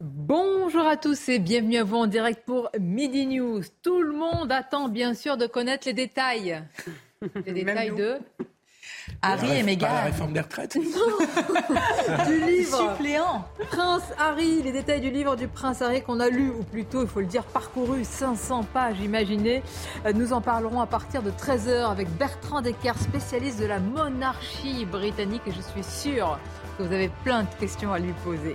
Bonjour à tous et bienvenue à vous en direct pour Midi News. Tout le monde attend bien sûr de connaître les détails. Les détails de Harry et Meghan. la réforme des retraites. du livre Suppléant. Prince Harry, les détails du livre du Prince Harry qu'on a lu, ou plutôt, il faut le dire, parcouru 500 pages, imaginez. Euh, Nous en parlerons à partir de 13h avec Bertrand Decker, spécialiste de la monarchie britannique, et je suis sûre que vous avez plein de questions à lui poser.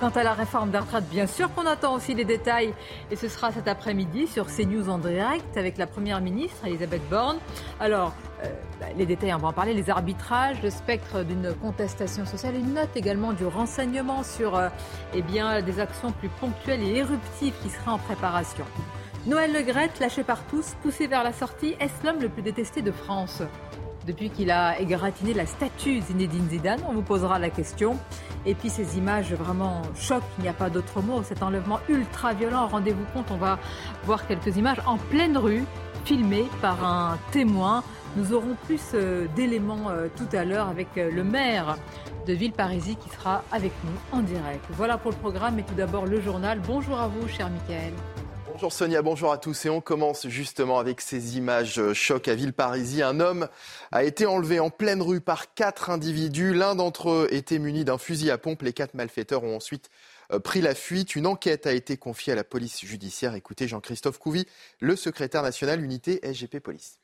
Quant à la réforme des bien sûr qu'on attend aussi les détails, et ce sera cet après-midi sur CNews en direct avec la Première ministre, Elisabeth Borne. Alors, euh, bah, les détails, on va en parler, les arbitrages, le spectre d'une contestation sociale, une note également du renseignement sur euh, eh bien, des actions plus ponctuelles et éruptives qui seraient en préparation. Noël Le Graët, lâché par tous, poussé vers la sortie, est-ce l'homme le plus détesté de France? Depuis qu'il a égratigné la statue Zinedine Zidane, on vous posera la question. Et puis ces images vraiment choc, il n'y a pas d'autre mot, cet enlèvement ultra violent, rendez-vous compte, on va voir quelques images en pleine rue, filmées par un témoin. Nous aurons plus euh, d'éléments euh, tout à l'heure avec euh, le maire de Villeparisis qui sera avec nous en direct. Voilà pour le programme et tout d'abord le journal. Bonjour à vous, cher Michael. Bonjour Sonia, bonjour à tous. Et on commence justement avec ces images euh, choc à Villeparisis. Un homme a été enlevé en pleine rue par quatre individus. L'un d'entre eux était muni d'un fusil à pompe. Les quatre malfaiteurs ont ensuite euh, pris la fuite. Une enquête a été confiée à la police judiciaire. Écoutez Jean-Christophe Couvi, le secrétaire national unité SGP Police.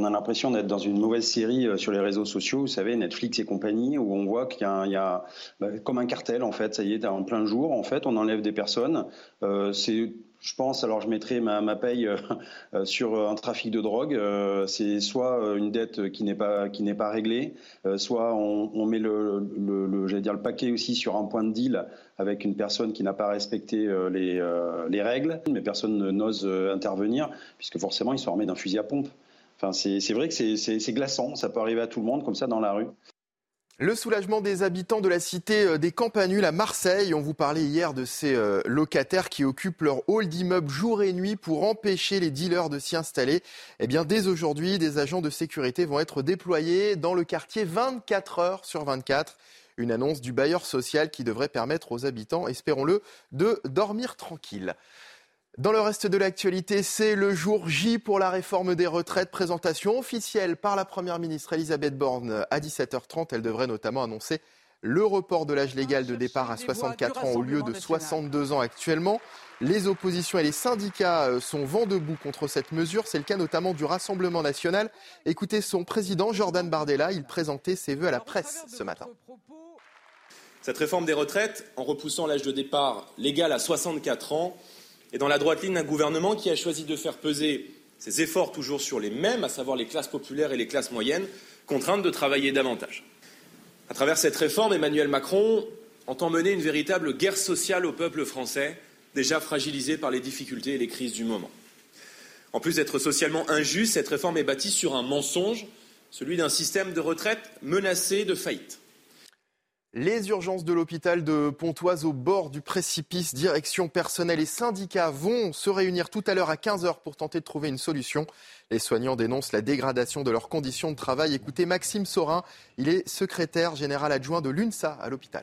On a l'impression d'être dans une mauvaise série euh, sur les réseaux sociaux, vous savez, Netflix et compagnie, où on voit qu'il y a, bah, comme un cartel en fait. Ça y est, en plein jour, en fait, on enlève des personnes. Euh, c'est, je pense, alors je mettrai ma, paye euh, sur un trafic de drogue. C'est soit une dette qui n'est pas qui n'est pas réglée, soit on, met le, le, j'allais dire le paquet aussi sur un point de deal avec une personne qui n'a pas respecté les, les règles, mais personne ne- n'ose intervenir puisque forcément ils sont armés d'un fusil à pompe. C'est vrai que c'est glaçant, ça peut arriver à tout le monde comme ça dans la rue. Le soulagement des habitants de la cité euh, des Campanules à Marseille. On vous parlait hier de ces euh, locataires qui occupent leur hall d'immeuble jour et nuit pour empêcher les dealers de s'y installer. Eh bien, dès aujourd'hui, des agents de sécurité vont être déployés dans le quartier 24 heures sur 24. Une annonce du bailleur social qui devrait permettre aux habitants, espérons-le, de dormir tranquille. Dans le reste de l'actualité, c'est le jour J pour la réforme des retraites. Présentation officielle par la Première ministre Elisabeth Borne à 17h30. Elle devrait notamment annoncer le report de l'âge légal de départ à 64 ans au lieu de 62 ans actuellement. Les oppositions et les syndicats euh, sont vent debout contre cette mesure. C'est le cas notamment du Rassemblement national. Écoutez son président Jordan Bardella. Il présentait ses vœux à la presse ce matin. Cette réforme des retraites, en repoussant l'âge de départ légal à 64 ans, est dans la droite ligne d'un gouvernement qui a choisi de faire peser ses efforts toujours sur les mêmes, à savoir les classes populaires et les classes moyennes, contraintes de travailler davantage. À travers cette réforme, Emmanuel Macron entend mener une véritable guerre sociale au peuple français, déjà fragilisé par les difficultés et les crises du moment. En plus d'être socialement injuste, cette réforme est bâtie sur un mensonge, celui d'un système de retraite menacé de faillite. Les urgences de l'hôpital de Pontoise au bord du précipice, direction personnel et syndicats vont se réunir tout à l'heure à 15h pour tenter de trouver une solution. Les soignants dénoncent la dégradation de leurs conditions de travail. Écoutez Maxime Sorin, il est secrétaire général adjoint de l'UNSA à l'hôpital.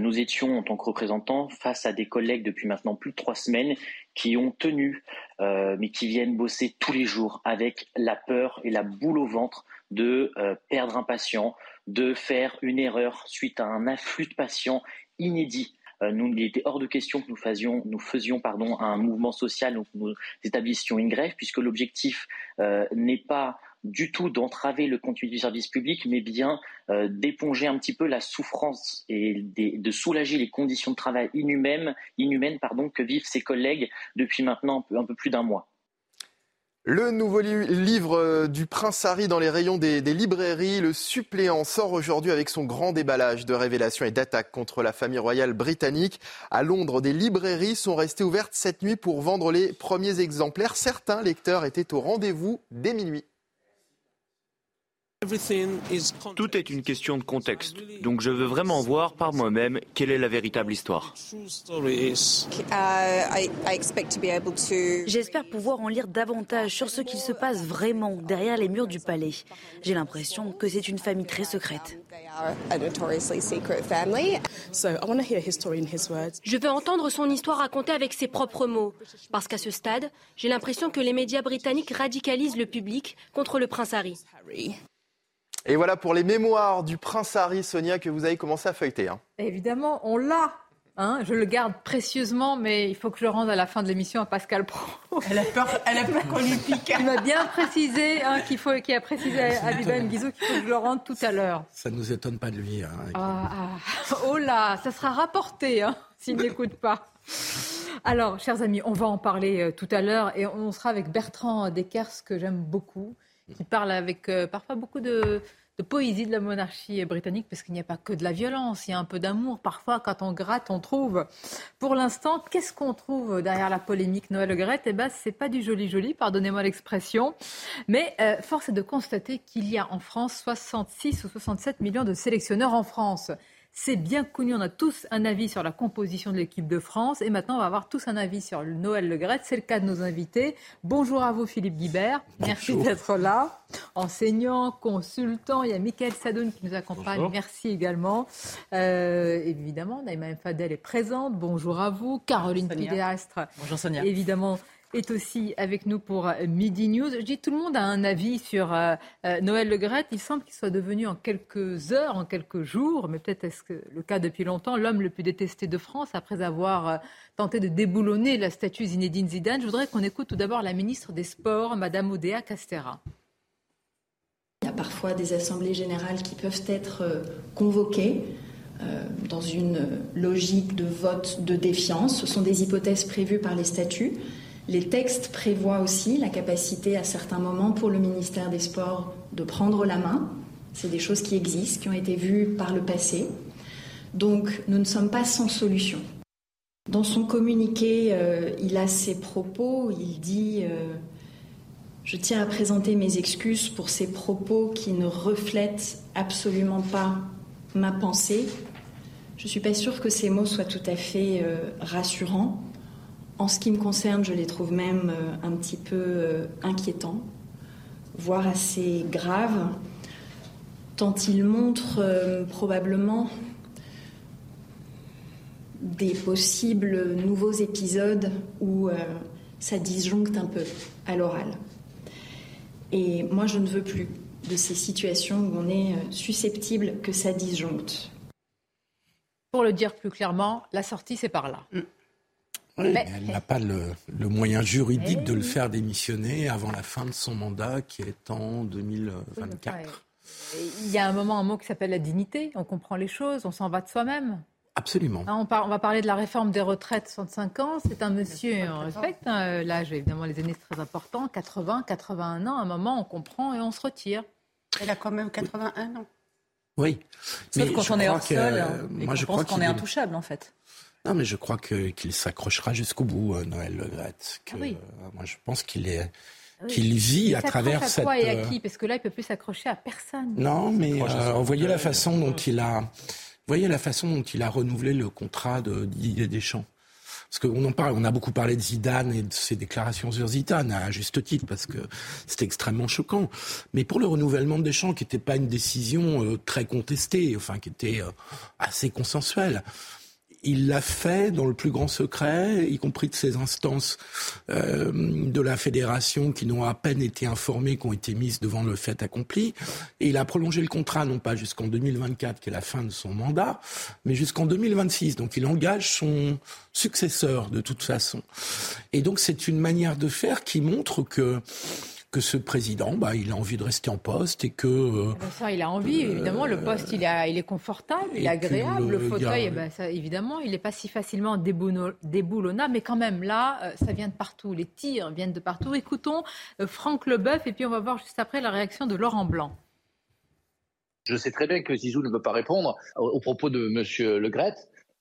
Nous étions en tant que représentants face à des collègues depuis maintenant plus de trois semaines qui ont tenu, euh, mais qui viennent bosser tous les jours avec la peur et la boule au ventre de euh, perdre un patient, de faire une erreur suite à un afflux de patients inédit. Euh, nous, il était hors de question que nous faisions, nous un mouvement social, donc nous établissions une grève, puisque l'objectif euh, n'est pas du tout d'entraver le contenu du service public, mais bien euh, d'éponger un petit peu la souffrance et de soulager les conditions de travail inhumaines, inhumaines pardon, que vivent ses collègues depuis maintenant un peu plus d'un mois. Le nouveau livre euh, du Prince Harry dans les rayons des, librairies, le suppléant, sort aujourd'hui avec son grand déballage de révélations et d'attaques contre la famille royale britannique. À Londres, des librairies sont restées ouvertes cette nuit pour vendre les premiers exemplaires. Certains lecteurs étaient au rendez-vous dès minuit. Tout est une question de contexte, donc je veux vraiment voir par moi-même quelle est la véritable histoire. J'espère pouvoir en lire davantage sur ce qu'il se passe vraiment derrière les murs du palais. J'ai l'impression que c'est une famille très secrète. Je veux entendre son histoire racontée avec ses propres mots, parce qu'à ce stade, j'ai l'impression que les médias britanniques radicalisent le public contre le prince Harry. Et voilà pour les mémoires du prince Harry, Sonia, que vous avez commencé à feuilleter. Hein. Évidemment, on l'a. Hein, je le garde précieusement, mais il faut que je le rende à la fin de l'émission à Pascal Pro. Elle a peur, elle a peur qu'on lui pique. Il m'a bien précisé, hein, qu'il faut, qu'il a précisé à Guizot qu'il faut que je le rende tout à l'heure. Ça ne nous étonne pas de lui. Hein, ah, ah. Oh là, ça sera rapporté hein, s'il n'écoute pas. Alors, chers amis, on va en parler euh, tout à l'heure et on sera avec Bertrand Deckers, que j'aime beaucoup, qui parle avec euh, parfois beaucoup de, poésie de la monarchie britannique, parce qu'il n'y a pas que de la violence, il y a un peu d'amour. Parfois, quand on gratte, on trouve. Pour l'instant, qu'est-ce qu'on trouve derrière la polémique Noël Le Eh bien, c'est pas du joli-joli, pardonnez-moi l'expression. Mais euh, force est de constater qu'il y a en France 66 ou 67 millions de sélectionneurs en France. C'est bien connu, on a tous un avis sur la composition de l'équipe de France. Et maintenant, on va avoir tous un avis sur le Noël Le C'est le cas de nos invités. Bonjour à vous, Philippe Guibert. Merci d'être là. Enseignant, consultant. Il y a Michael Sadoun qui nous accompagne. Merci également. Euh, évidemment, Naïma Fadel est présente. Bonjour à vous. Caroline Pidéastre. Bonjour Sonia. Évidemment, est aussi avec nous pour Midi News. Je dis tout le monde a un avis sur euh, euh, Noël Le Il semble qu'il soit devenu en quelques heures, en quelques jours, mais peut-être est-ce que le cas depuis longtemps, l'homme le plus détesté de France après avoir euh, tenté de déboulonner la statue Zinedine Zidane. Je voudrais qu'on écoute tout d'abord la ministre des Sports, Madame Odea Castera. Il y a parfois des assemblées générales qui peuvent être convoquées dans une logique de vote de défiance. Ce sont des hypothèses prévues par les statuts. Les textes prévoient aussi la capacité à certains moments pour le ministère des Sports de prendre la main. C'est des choses qui existent, qui ont été vues par le passé. Donc nous ne sommes pas sans solution. Dans son communiqué, euh, il a ses propos, il dit euh, Je tiens à présenter mes excuses pour ces propos qui ne reflètent absolument pas ma pensée. Je ne suis pas sûre que ces mots soient tout à fait euh, rassurants. En ce qui me concerne, je les trouve même euh, un petit peu euh, inquiétants, voire assez graves, tant ils montrent euh, probablement des possibles nouveaux épisodes où ça disjoncte un peu à l'oral. Et moi, je ne veux plus de ces situations où on est susceptible que ça disjoncte. Pour le dire plus clairement, la sortie, c'est par là. Mm mais elle n'a pas le, moyen juridique de le faire démissionner avant la fin de son mandat qui est en 2024. Il y a un moment, un mot qui s'appelle la dignité. On comprend les choses, on s'en va de soi-même. Absolument. Hein, on, on, va parler de la réforme des retraites 65 ans. C'est un monsieur, on respecte hein, l'âge, évidemment, les aînés, c'est très important. 80, 81 ans, à un moment, on comprend et on se retire. Elle a quand même 81 ans. Oui. Sauf mais quand on est hors sol, euh, moi, je pense qu'on est intouchable, en fait. Non, mais je crois qu'il s'accrochera jusqu'au bout, euh, Noël Le ah oui. Euh, moi, je pense qu'il est ah qu'il vit à travers à cette. Quoi et à qui? Parce que là, il peut plus s'accrocher à personne. Non, mais euh, voyez la façon dont il a, voyez la façon dont il a renouvelé le contrat de Didier Deschamps. Parce qu'on en parle, on a beaucoup parlé de Zidane et de ses déclarations sur Zidane, à juste titre, parce que c'était extrêmement choquant. Mais pour le renouvellement de Deschamps, qui n'était pas une décision très contestée, enfin qui était assez consensuelle, il l'a fait dans le plus grand secret, y compris de ces instances euh, de la fédération qui n'ont à peine été informées, qui ont été mises devant le fait accompli. Et il a prolongé le contrat, non pas jusqu'en 2024, qui est la fin de son mandat, mais jusqu'en 2026. Donc il engage son successeur de toute façon. Et donc c'est une manière de faire qui montre que que ce président, bah, il a envie de rester en poste et que. Euh, ah ben ça, il a envie, évidemment. Le poste, il, a, il est confortable, il est agréable. Le, fauteuil, eh ben, ça, évidemment, il n'est pas si facilement déboulonnable. Mais quand même, là, euh, ça vient de partout. Les tirs viennent de partout. Écoutons euh, Franck Leboeuf et puis on va voir juste après la réaction de Laurent Blanc. Je sais très bien que Zizou ne veut pas répondre aux propos de M. Le Gret.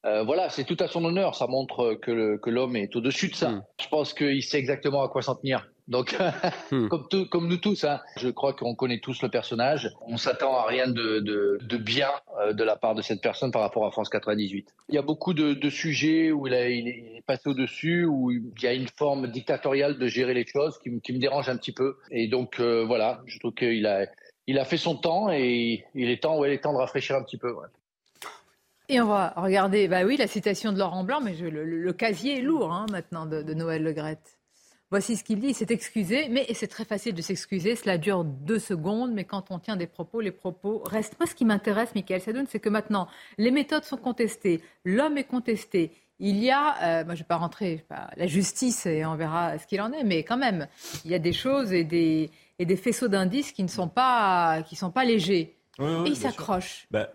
Euh, voilà, c'est tout à son honneur. Ça montre que l'homme est au-dessus de ça. Hmm. Je pense qu'il sait exactement à quoi s'en tenir. Donc, hmm. comme, comme, nous tous, hein, je crois qu'on connaît tous le personnage. On s'attend à rien de, de, bien euh, de la part de cette personne par rapport à France 98. Il y a beaucoup de, sujets où il, est passé au-dessus, où il y a une forme dictatoriale de gérer les choses qui, me dérange un petit peu. Et donc, euh, voilà, je trouve qu'il a, il a fait son temps et il est temps, ouais, il est temps de rafraîchir un petit peu. Et on va regarder, bah oui, la citation de Laurent Blanc, mais le, casier est lourd hein, maintenant de, Noël Le Voici ce qu'il dit, il s'est excusé, mais c'est très facile de s'excuser, cela dure deux secondes, mais quand on tient des propos, les propos restent. Moi, ce qui m'intéresse, Michael Sadoun, c'est que maintenant, les méthodes sont contestées, l'homme est contesté, il y a, euh, moi je ne vais pas rentrer, pas, la justice, et on verra ce qu'il en est, mais quand même, il y a des choses et des, et des faisceaux d'indices qui ne sont pas, qui sont pas légers. et il s'accroche. Bah,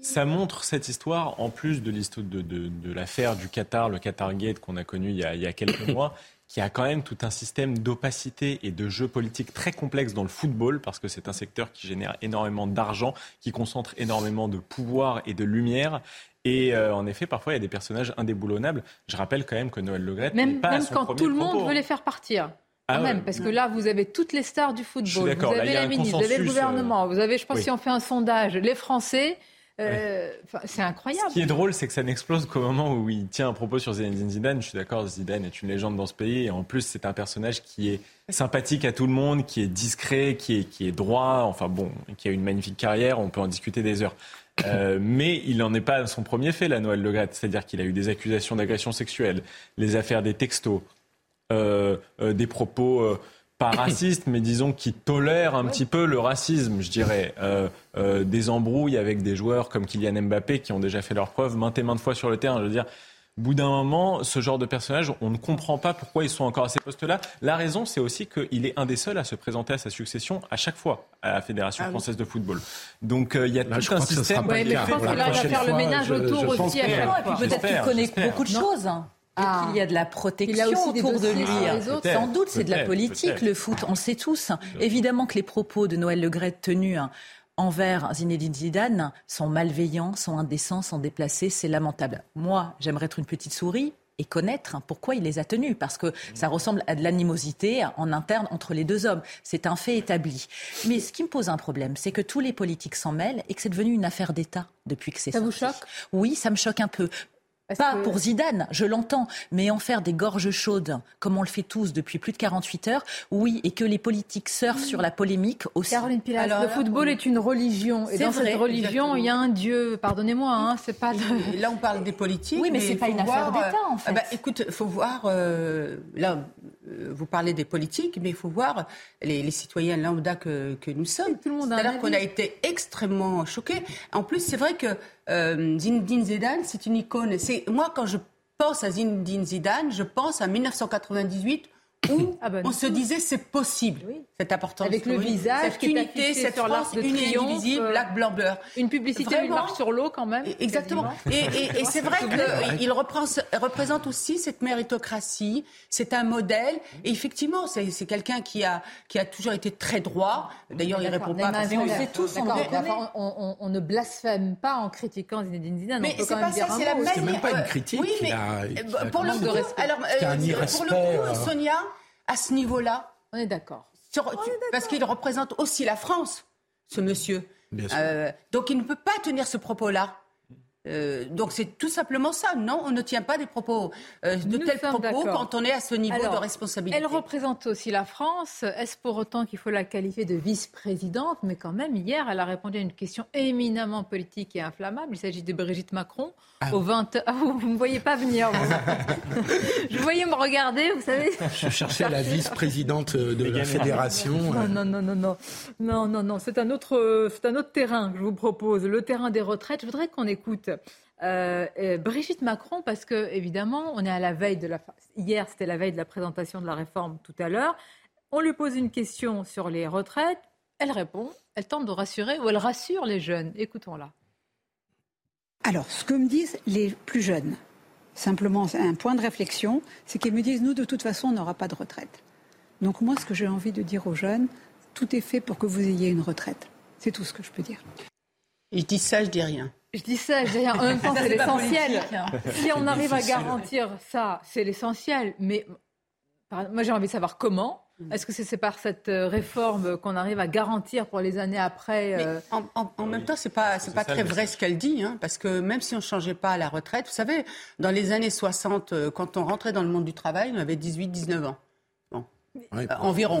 ça montre cette histoire, en plus de l'histoire de, de, de l'affaire du Qatar, le Qatar Gate qu'on a connu il y a, il y a quelques mois, qui a quand même tout un système d'opacité et de jeu politique très complexe dans le football, parce que c'est un secteur qui génère énormément d'argent, qui concentre énormément de pouvoir et de lumière. Et euh, en effet, parfois, il y a des personnages indéboulonnables. Je rappelle quand même que Noël Le Gret même, pas même quand tout le monde veut les faire partir. Ah même, parce que là, vous avez toutes les stars du football. Vous avez la ministre, vous avez le gouvernement, vous avez, je pense, si on fait un sondage, les Français, euh, c'est incroyable. Ce qui est drôle, c'est que ça n'explose qu'au moment où il tient un propos sur Zinedine Zidane. Je suis d'accord, Zidane est une légende dans ce pays. Et en plus, c'est un personnage qui est sympathique à tout le monde, qui est discret, qui est, qui est droit. Enfin bon, qui a une magnifique carrière. On peut en discuter des heures. Euh, mais il n'en est pas son premier fait, la Noël Le Gret. C'est-à-dire qu'il a eu des accusations d'agression sexuelle, les affaires des textos, euh, des propos pas raciste, mais disons qui tolère un petit peu le racisme, je dirais. Euh, euh, des embrouilles avec des joueurs comme Kylian Mbappé qui ont déjà fait leurs preuves maintes et maintes fois sur le terrain. Je veux dire, au bout d'un moment, ce genre de personnage, on ne comprend pas pourquoi ils sont encore à ces postes-là. La raison, c'est aussi qu'il est un des seuls à se présenter à sa succession à chaque fois à la Fédération ah française de football. Donc euh, il y a tout un système. Oui, mais je pense qu'il va faire le ménage autour aussi à chaque fois. Peut-être qu'il connaît beaucoup de choses. Ah. Il y a de la protection autour de lui. Sans doute, c'est de la politique, le foot, on sait tous. Évidemment que les propos de Noël Legret tenus hein, envers Zinedine Zidane sont malveillants, sont indécents, sont déplacés, c'est lamentable. Moi, j'aimerais être une petite souris et connaître pourquoi il les a tenus, parce que ça ressemble à de l'animosité en interne entre les deux hommes. C'est un fait établi. Mais ce qui me pose un problème, c'est que tous les politiques s'en mêlent et que c'est devenu une affaire d'État depuis que c'est ça. vous choque? Oui, ça me choque un peu. Pas pour Zidane, je l'entends, mais en faire des gorges chaudes, comme on le fait tous depuis plus de 48 heures, oui, et que les politiques surfent sur la polémique aussi. Caroline Pilas, le football est une religion, et dans cette religion, il y a un Dieu. Pardonnez-moi, hein, c'est pas. Là, on parle des politiques. Oui, mais, c'est pas une affaire d'État, en euh, fait. bah, écoute, il faut voir. Euh, là, euh, vous parlez des politiques, mais il faut voir les, citoyens lambda que, que nous sommes. C'est-à-dire qu'on a été extrêmement choqués. En plus, c'est vrai que euh, Zinedine Zidane, c'est une icône. C'est moi quand je pense à Zinedine Zidane, je pense à 1998 où ah ben, on se disait c'est possible. Cette importance avec le visage cette unité cette France de unie indivisible euh, black blanc bleu une publicité une marche sur l'eau quand même exactement. et, c'est vrai qu'il représente aussi cette méritocratie c'est un modèle. Et effectivement c'est quelqu'un qui a qui a toujours été très droit. D'ailleurs il répond pas mais on sait tous on, on, ne blasphème pas en critiquant Zinedine Zidane. Mais c'est pas ça c'est la c'est même pas une critique oui mais pour le coup alors pour le coup Sonia à ce niveau-là. On est d'accord. Parce qu'il représente aussi la France, ce monsieur. Euh, donc il ne peut pas tenir ce propos-là. Euh, donc c'est tout simplement ça. Non, on ne tient pas des propos euh, de tels propos quand on est à ce niveau de responsabilité. Elle représente aussi la France. Est-ce pour autant qu'il faut la qualifier de vice-présidente? Mais quand même, hier, elle a répondu à une question éminemment politique et inflammable. Il s'agit de Brigitte Macron. Ah. Au 20... Ah, vous ne me voyez pas venir. Je voyais me regarder, vous savez. Je cherchais la vice-présidente de la fédération. Non, non, non, non, non, non, non, non. C'est un autre, c'est un autre terrain que je vous propose, le terrain des retraites. Je voudrais qu'on écoute euh, euh, Brigitte Macron, parce que évidemment, on est à la veille de la. Hier, c'était la veille de la présentation de la réforme tout à l'heure. On lui pose une question sur les retraites. Elle répond. Elle tente de rassurer ou elle rassure les jeunes. Écoutons-la. Alors, ce que me disent les plus jeunes, simplement un point de réflexion, c'est qu'ils me disent, nous, de toute façon, on n'aura pas de retraite. Donc moi, ce que j'ai envie de dire aux jeunes, tout est fait pour que vous ayez une retraite. C'est tout ce que je peux dire. Je dis ça, je dis rien. Je dis ça, je dis rien. En même temps, c'est l'essentiel. Hein. Si on arrive à garantir ça, c'est l'essentiel. Mais moi, j'ai envie de savoir comment. Mm. Est-ce que c'est par cette euh, réforme qu'on arrive à garantir pour les années après euh, en, même temps, c'est pas c'est pas très vrai ce qu'elle dit, hein, parce que même si on changeait pas la retraite, vous savez, dans les années 60, euh, quand on rentrait dans le monde du travail, on avait 18-19 ans. Euh, environ.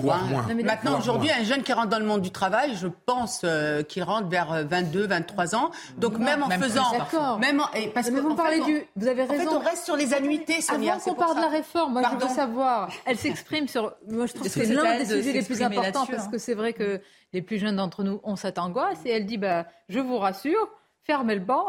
Maintenant, aujourd'hui, un jeune qui rentre dans le monde du travail, je pense euh, qu'il rentre vers 22, euh, 23 ans. Donc même en faisant, même en, parce que vous parlez du, vous avez raison. En fait, on reste sur les annuités, Sonia. Avant qu'on parle de la réforme, moi je veux savoir. Elle s'exprime sur. Moi, je trouve que c'est l'un des sujets les plus importants parce que c'est vrai que les plus jeunes d'entre nous ont cette angoisse et elle dit, bah, je vous rassure, fermez le banc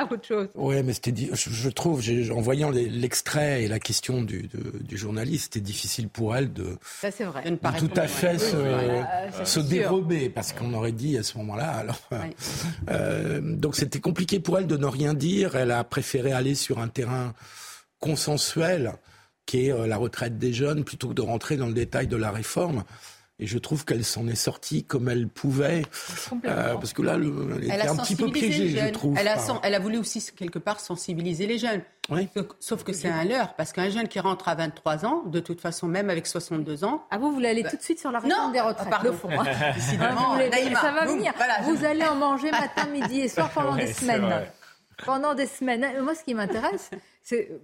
autre chose. Oui, mais c'était, je, je trouve, en voyant l'extrait et la question du, du journaliste, c'était difficile pour elle de, vrai. tout à fait se, dérober, parce qu'on aurait dit à ce moment-là. Alors, euh, donc c'était compliqué pour elle de ne rien dire. Elle a préféré aller sur un terrain consensuel, qui est euh, la retraite des jeunes, plutôt que de rentrer dans le détail de la réforme. Et je trouve qu'elle s'en est sortie comme elle pouvait. Euh, parce que là, elle, était un petit peu piégée, je trouve. Elle a, elle a, voulu aussi, quelque part, sensibiliser les jeunes. Oui. Sauf que c'est un leurre, parce qu'un jeune qui rentre à 23 ans, de toute façon, même avec 62 ans. Ah, vous, vous voulez aller bah, tout de suite sur la réforme des retraites pardon. fond. ça va venir. vous allez en manger matin, midi et soir pendant des semaines. Pendant des semaines. Moi, ce qui m'intéresse,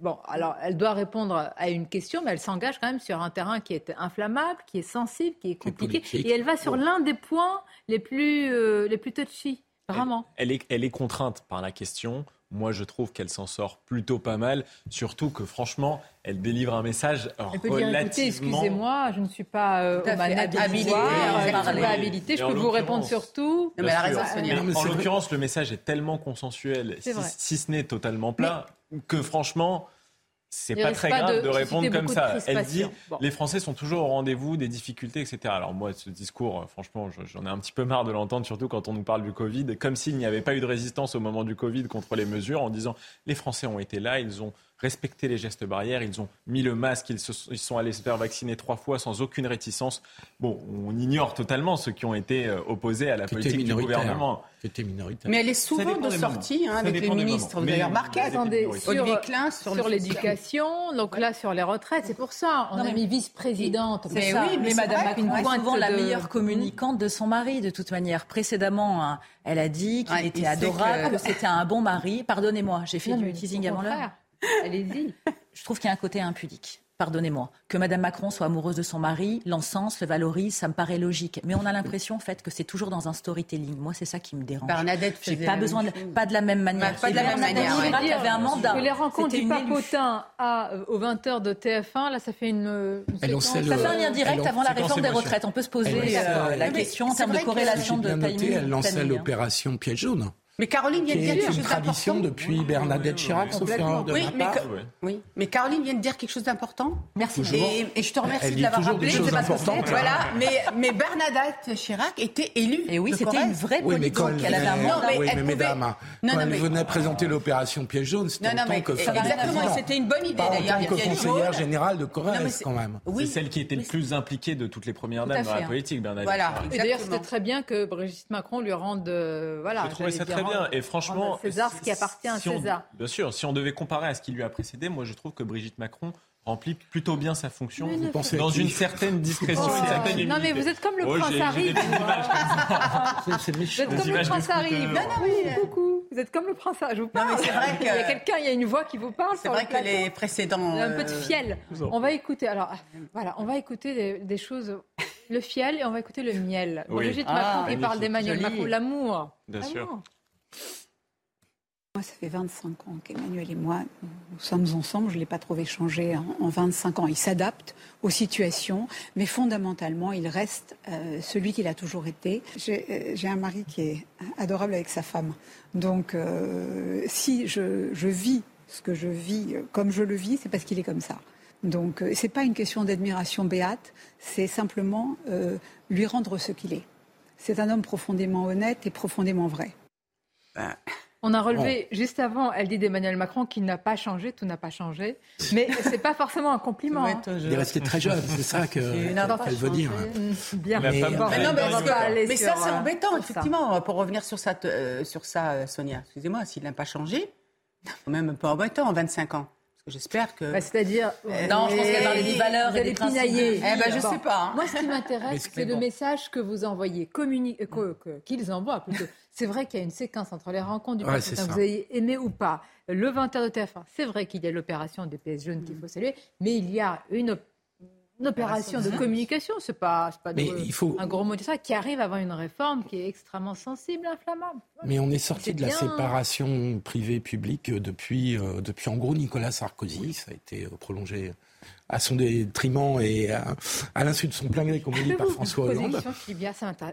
bon. Alors, elle doit répondre à une question, mais elle s'engage quand même sur un terrain qui est inflammable, qui est sensible, qui est compliqué, et elle va sur l'un des points les plus euh, les plus touchy, vraiment. Elle, est elle est contrainte par la question. Moi, je trouve qu'elle s'en sort plutôt pas mal, surtout que franchement, elle délivre un message elle peut relativement... Dire, excusez-moi, je ne suis pas euh, habilitée, habilité, pas habilité, je peux vous répondre sur tout. mais raison, en l'occurrence, le message est tellement consensuel, si, ce n'est totalement plat, que franchement, c'est pas très grave de, répondre comme ça. Elle dit les Français sont toujours au rendez-vous des difficultés, etc. Alors moi, ce discours, franchement, j'en ai un petit peu marre de l'entendre, surtout quand on nous parle du Covid, comme s'il n'y avait pas eu de résistance au moment du Covid contre les mesures, en disant les Français ont été là, ils ont respecté les gestes barrières, ils ont mis le masque, ils, sont allés se faire vacciner trois fois sans aucune réticence. Bon, on ignore totalement ceux qui ont été euh, opposés à la politique du gouvernement. Mais elle est souvent de sortie hein, avec les ministres. Vous avez remarqué sur, sur l'éducation, donc là sur les retraites. C'est pour ça, on a mis vice-présidente. Mais oui, mais, Madame Macron est souvent la meilleure communicante de son mari, de toute manière. Précédemment, hein, elle a dit qu'il était adorable, que, c'était un bon mari. Pardonnez-moi, j'ai fait du teasing avant l'heure. Allez-y. Je trouve qu'il y a un côté impudique. Pardonnez-moi. Que Mme Macron soit amoureuse de son mari, l'encense, le valorise, ça me paraît logique. Mais on a l'impression, en fait, que c'est toujours dans un storytelling. Moi, c'est ça qui me dérange. Bernadette J'ai pas besoin de, pas de la même manière. Pas de la même manière. Il y avait un mandat. les rencontres du papotin à, euh, aux 20h de TF1, là, ça fait une, euh, Ça fait un lien direct avant la réforme des retraites. On peut se poser euh, la question en termes de corrélation de timing. Elle lançait l'opération piège jaune. Mais Caroline vient de dire quelque chose d'important. C'est une tradition depuis Bernadette Chirac, sauf erreur de oui, mais oui, mais Caroline vient de dire quelque chose d'important. Merci. Et, et, je te remercie de l'avoir rappelé. Des voilà, mais, mais Bernadette Chirac était élue. Et oui, c'était une vraie oui, politique. Mais elle, avait un mandat. Oui, mais, mesdames, quand elle venait présenter l'opération piège jaune, c'était en tant que Exactement, c'était une bonne idée d'ailleurs. En tant que conseillère générale de Corrèze, quand même. C'est celle qui était le plus impliquée de toutes les premières dames dans la politique, Bernadette. Voilà. Et d'ailleurs, c'était très bien que Brigitte Macron lui rende. Voilà. Je trouvais ça très bien. Et franchement, César ce qui appartient à César. bien sûr, si on devait comparer à ce qui lui a précédé, moi je trouve que Brigitte Macron remplit plutôt bien sa fonction dans une certaine discrétion une certaine humilité. Non mais vous êtes comme le prince Harry. C'est méchant. Vous êtes comme le prince Harry. Non, non, oui, beaucoup. Vous êtes comme le prince Harry. Je vous parle. Non, mais c'est vrai que... Il y a quelqu'un, il y a une voix qui vous parle. C'est vrai que les précédents. Un peu de euh, fiel. On va écouter. Alors voilà, on va écouter des, choses. Le fiel et on va écouter le miel. Brigitte Macron qui ah, parle d'Emmanuel Macron, l'amour. Bien sûr. Moi, ça fait 25 ans qu'Emmanuel et moi, nous sommes ensemble. Je ne l'ai pas trouvé changé en, 25 ans. Il s'adapte aux situations, mais fondamentalement, il reste euh, celui qu'il a toujours été. Euh, j'ai un mari qui est adorable avec sa femme. Donc, euh, si je, vis ce que je vis comme je le vis, c'est parce qu'il est comme ça. Donc, ce n'est pas une question d'admiration béate, c'est simplement lui rendre ce qu'il est. C'est un homme profondément honnête et profondément vrai. Ben, on a relevé juste avant, elle dit d'Emmanuel Macron qu'il n'a pas changé, tout n'a pas changé. Mais ce n'est pas forcément un compliment. Hein. Il est resté très jeune, c'est ça qu'elle veut dire. Bien, mais, mais, ça c'est embêtant, effectivement, pour revenir sur ça, euh, sur ça euh, Sonia. Excusez-moi, s'il n'a pas changé, quand même un peu embêtant en 25 ans. J'espère que. Bah, c'est-à-dire. Euh, non, je pense y a des valeurs et des principes. Eh ben, je sais pas. Hein. Moi, ce qui m'intéresse, c'est le message que vous envoyez, qu'ils envoient plutôt. C'est vrai qu'il y a une séquence entre les rencontres du ouais, que vous avez aimé ou pas. Le 20h de TF1, c'est vrai qu'il y a l'opération des PS jaunes qu'il faut saluer, mais il y a une une opération de communication, c'est pas, pas un gros mot de ça, qui arrive avant une réforme qui est extrêmement sensible, inflammable. Mais on est sorti de la séparation privée-publique depuis, euh, depuis en gros Nicolas Sarkozy. Ça a été euh, prolongé à son détriment et à, l'insu de son plein gré, comme on dit par François Hollande.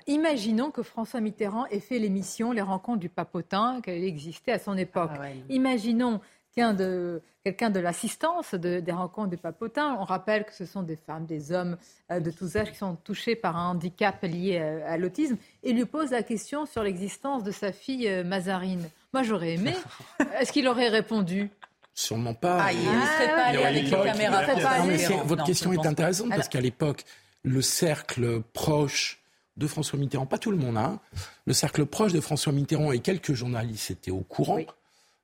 Imaginons que François Mitterrand ait fait l'émission Les Rencontres du Papotin, qu'elle existait à son époque. Ah Imaginons de, quelqu'un de l'assistance des rencontres du papotin. On rappelle que ce sont des femmes, des hommes euh, de tous âges qui sont touchés par un handicap lié à, l'autisme et lui pose la question sur l'existence de sa fille euh, Mazarine. Moi, j'aurais aimé. Est-ce qu'il aurait répondu? Sûrement pas. Ah, il ne serait pas allé avec les caméras. votre question est intéressante parce qu'à l'époque, le cercle proche de François Mitterrand, pas tout le monde, hein, le cercle proche de François Mitterrand et quelques journalistes étaient au courant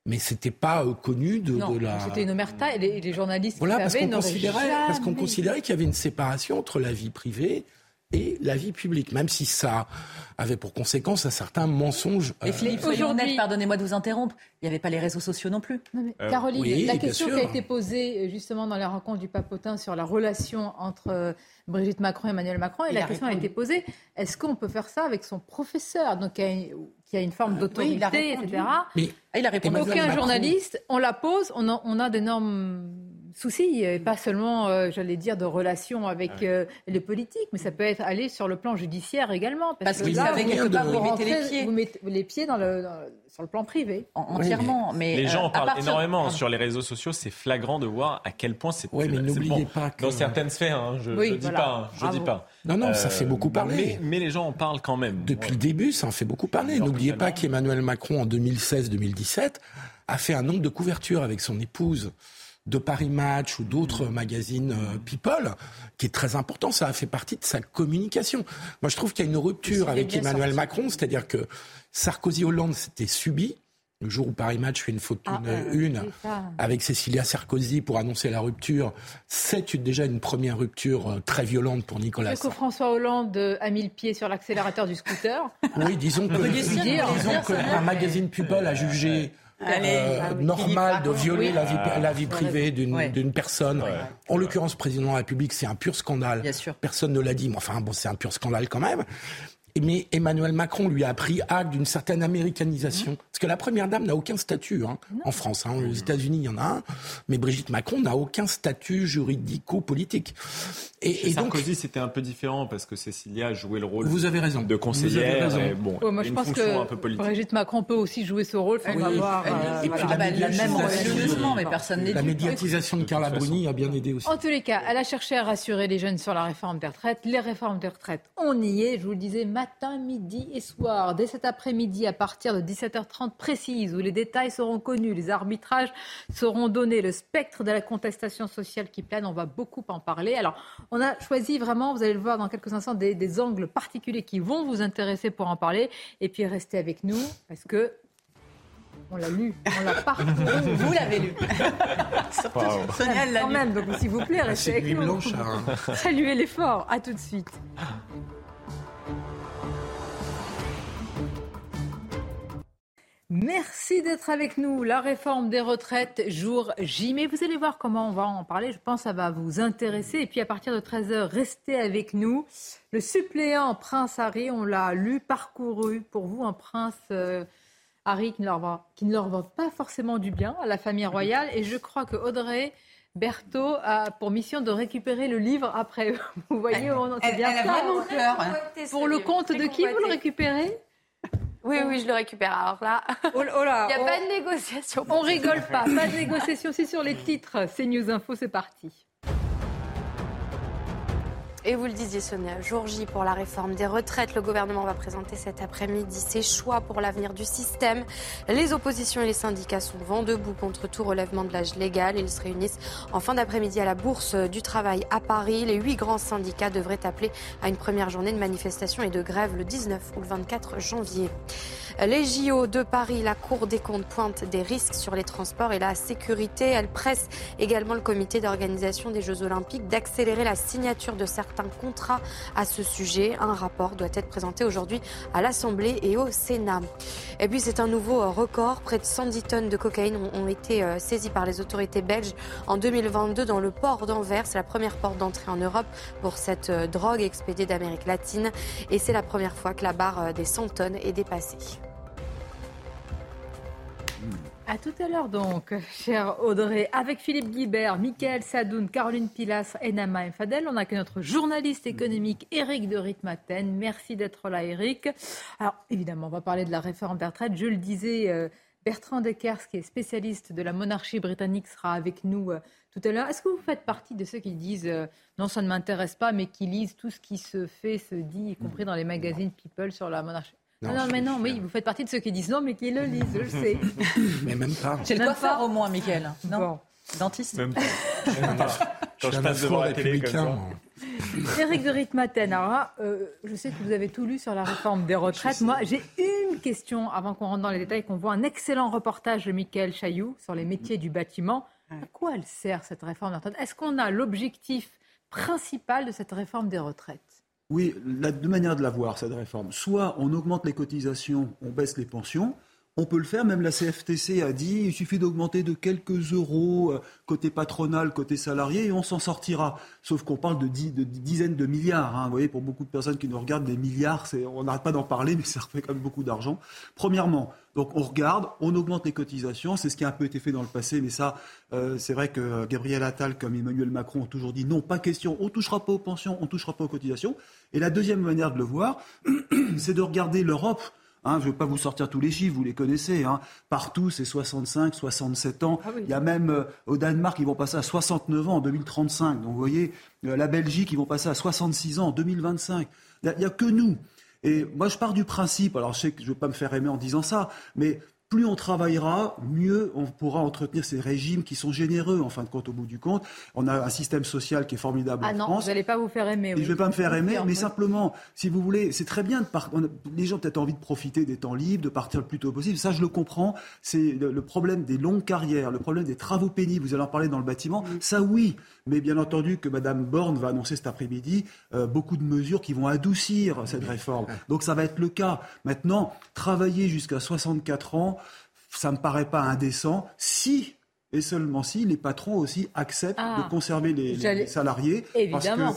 mais c'était pas euh, connu de, non, la. C'était une omerta et les, journalistes voilà, qui parce qu'on considérait, parce qu'on considérait qu'il y avait une séparation entre la vie privée et la vie publique, même si ça avait pour conséquence un certain mensonge. Mais Philippe, euh, soyons honnêtes, pardonnez-moi de vous interrompre, il n'y avait pas les réseaux sociaux non plus. Euh, Caroline, la question qui a été posée justement dans la rencontre du Papotin sur la relation entre Brigitte Macron et Emmanuel Macron, et la question a été posée, est-ce qu'on peut faire ça avec son professeur donc, qui a une forme d'autorité, etc. Mais ah, il a répondu. Aucun journaliste, on la pose, on a, on a d'énormes soucis, et pas seulement, euh, j'allais dire, de relations avec euh, les politiques, mais ça peut être aller sur le plan judiciaire également. Parce, que là, vous, mettez les pieds. Vous mettez les pieds dans le, sur le plan privé. entièrement. mais, les gens en euh, parlent énormément sur les réseaux sociaux. C'est flagrant de voir à quel point c'est. Oui, mais n'oubliez pas que... Dans certaines sphères, hein, je ne dis pas. Hein, je dis pas. Non, non, ça fait beaucoup parler. Mais, les gens en parlent quand même. Depuis le début, ça en fait beaucoup parler. N'oubliez pas qu'Emmanuel Macron, en 2016-2017, a fait un nombre de couvertures avec son épouse de Paris Match ou d'autres magazines euh, People, qui est très important. Ça a fait partie de sa communication. Moi, je trouve qu'il y a une rupture avec Emmanuel Macron, c'est-à-dire que Sarkozy-Hollande s'était subi. Le jour où Paris Match fait une photo ah, une, euh, avec Cécilia Sarkozy pour annoncer la rupture, c'est déjà une première rupture euh, très violente pour Nicolas. Est-ce que François Hollande a mis le pied sur l'accélérateur du scooter? Oui, disons que, disons qu'un magazine People a jugé euh, ah normal de violer la, vie, la vie privée d'une personne. En l'occurrence, président de la République, c'est un pur scandale. Personne ne l'a dit, mais enfin bon, c'est un pur scandale quand même. Mais Emmanuel Macron lui a pris acte d'une certaine américanisation. Parce que la première dame n'a aucun statut hein, en France. Hein. Aux États-Unis, il y en a un. Mais Brigitte Macron n'a aucun statut juridico-politique. Et, et Sarkozy, c'était un peu différent parce que Cécilia jouait le rôle Vous avez raison. de conseillère. bon, moi, je pense que Brigitte Macron peut aussi jouer ce rôle. Faut voir, et puis la, médiatisation, mais personne La médiatisation de Carla Bruni a bien aidé aussi. En tous les cas, elle a cherché à rassurer les jeunes sur la réforme des retraites. Les réformes des retraites, on y est. Je vous le disais, matin, midi et soir. Dès cet après-midi, à partir de 17h30 précise, où les détails seront connus, les arbitrages seront donnés, le spectre de la contestation sociale qui plane, on va beaucoup en parler. Alors, on a choisi vraiment, vous allez le voir dans quelques instants, des, des angles particuliers qui vont vous intéresser pour en parler. Et puis, restez avec nous, parce que on l'a lu, on l'a parcouru. Vous l'avez lu. Sonia l'a Quand même, donc s'il vous plaît, restez avec nous. Hein. Saluez l'effort. À tout de suite. Merci d'être avec nous. La réforme des retraites, jour J. Mais vous allez voir comment on va en parler. Je pense que ça va vous intéresser. Et puis à partir de 13h, restez avec nous. Le suppléant Prince Harry, on l'a lu, parcouru. Pour vous, un prince euh, Harry qui ne, leur va, qui ne leur va pas forcément du bien à la famille royale. Et je crois que Audrey Berthaud a pour mission de récupérer le livre après. Vous voyez, c'est bien elle, a vraiment peur. Pour le compte de qui vous le récupérez? Oui, oui, je le récupère. Alors là, oh, oh il n'y a pas de négociation. On rigole pas. Pas de négociation. C'est sur les titres. C'est News Info, c'est parti. Et vous le disiez, Sonia, jour J pour la réforme des retraites. Le gouvernement va présenter cet après-midi ses choix pour l'avenir du système. Les oppositions et les syndicats sont vent debout contre tout relèvement de l'âge légal. Ils se réunissent en fin d'après-midi à la Bourse du Travail à Paris. Les huit grands syndicats devraient appeler à une première journée de manifestation et de grève le 19 ou le 24 janvier. Les JO de Paris, la Cour des comptes pointe des risques sur les transports et la sécurité. Elle presse également le comité d'organisation des Jeux Olympiques d'accélérer la signature de certains contrats à ce sujet. Un rapport doit être présenté aujourd'hui à l'Assemblée et au Sénat. Et puis c'est un nouveau record. Près de 110 tonnes de cocaïne ont été euh, saisies par les autorités belges en 2022 dans le port d'Anvers. C'est la première porte d'entrée en Europe pour cette euh, drogue expédiée d'Amérique latine. Et c'est la première fois que la barre euh, des 100 tonnes est dépassée. À tout à l'heure donc, cher Audrey, avec Philippe Guibert, Michael Sadoun, Caroline Pilas et Nama Fadel. On a que notre journaliste économique Éric de Ritmaten. Merci d'être là, Éric. Alors, évidemment, on va parler de la réforme des retraites. Je le disais, euh, Bertrand Deckers, qui est spécialiste de la monarchie britannique, sera avec nous euh, tout à l'heure. Est-ce que vous faites partie de ceux qui disent euh, non, ça ne m'intéresse pas, mais qui lisent tout ce qui se fait, se dit, y compris dans les magazines People sur la monarchie? Non, non, mais non, oui, vous faites partie de ceux qui disent non, mais qui le lisent, je le sais. mais même pas. C'est le coiffeur au moins, Michael. Non. Dentiste Même pas. Quand je passe devant la télé comme ça. Éric de Ritmaten, alors là, euh, je sais que vous avez tout lu sur la réforme des retraites. Moi, j'ai une question avant qu'on rentre dans les détails, qu'on voit un excellent reportage de Michael Chailloux sur les métiers du bâtiment. À quoi elle sert cette réforme des retraites Est-ce qu'on a l'objectif principal de cette réforme des retraites? Oui, la, deux manières de la voir, cette réforme. Soit on augmente les cotisations, on baisse les pensions. On peut le faire, même la CFTC a dit, il suffit d'augmenter de quelques euros euh, côté patronal, côté salarié, et on s'en sortira. Sauf qu'on parle de, dizaines de milliards. Hein. Vous voyez, pour beaucoup de personnes qui nous regardent, des milliards, on n'arrête pas d'en parler, mais ça fait quand même beaucoup d'argent. Premièrement, donc on regarde, on augmente les cotisations, c'est ce qui a un peu été fait dans le passé, mais ça, euh, c'est vrai que Gabriel Attal comme Emmanuel Macron ont toujours dit non, pas question, on ne touchera pas aux pensions, on ne touchera pas aux cotisations. Et la deuxième manière de le voir, c'est de regarder l'Europe. Hein, je ne vais pas vous sortir tous les chiffres, vous les connaissez. Hein. Partout, c'est 65, 67 ans. Ah Il y a même euh, au Danemark, ils vont passer à 69 ans en 2035. Donc vous voyez, euh, la Belgique, ils vont passer à 66 ans en 2025. Il n'y a, a, que nous. Et moi, je pars du principe, alors je sais que je ne vais pas me faire aimer en disant ça, mais plus on travaillera, mieux on pourra entretenir ces régimes qui sont généreux, en fin de compte, au bout du compte. On a un système social qui est formidable ah en non, France. Vous n'allez pas vous faire aimer. Oui. Je ne vais pas me faire aimer, mais simplement, si vous voulez, c'est très bien. De par... Les gens ont peut-être envie de profiter des temps libres, de partir le plus tôt possible. Ça, je le comprends. C'est le problème des longues carrières, le problème des travaux pénibles. Vous allez en parler dans le bâtiment. Ça, oui. Mais bien entendu que Mme Borne va annoncer cet après-midi euh, beaucoup de mesures qui vont adoucir cette réforme. Donc ça va être le cas. Maintenant, travailler jusqu'à 64 ans, ça ne me paraît pas indécent si et seulement si les patrons aussi acceptent de ah. conserver les, salariés. Évidemment.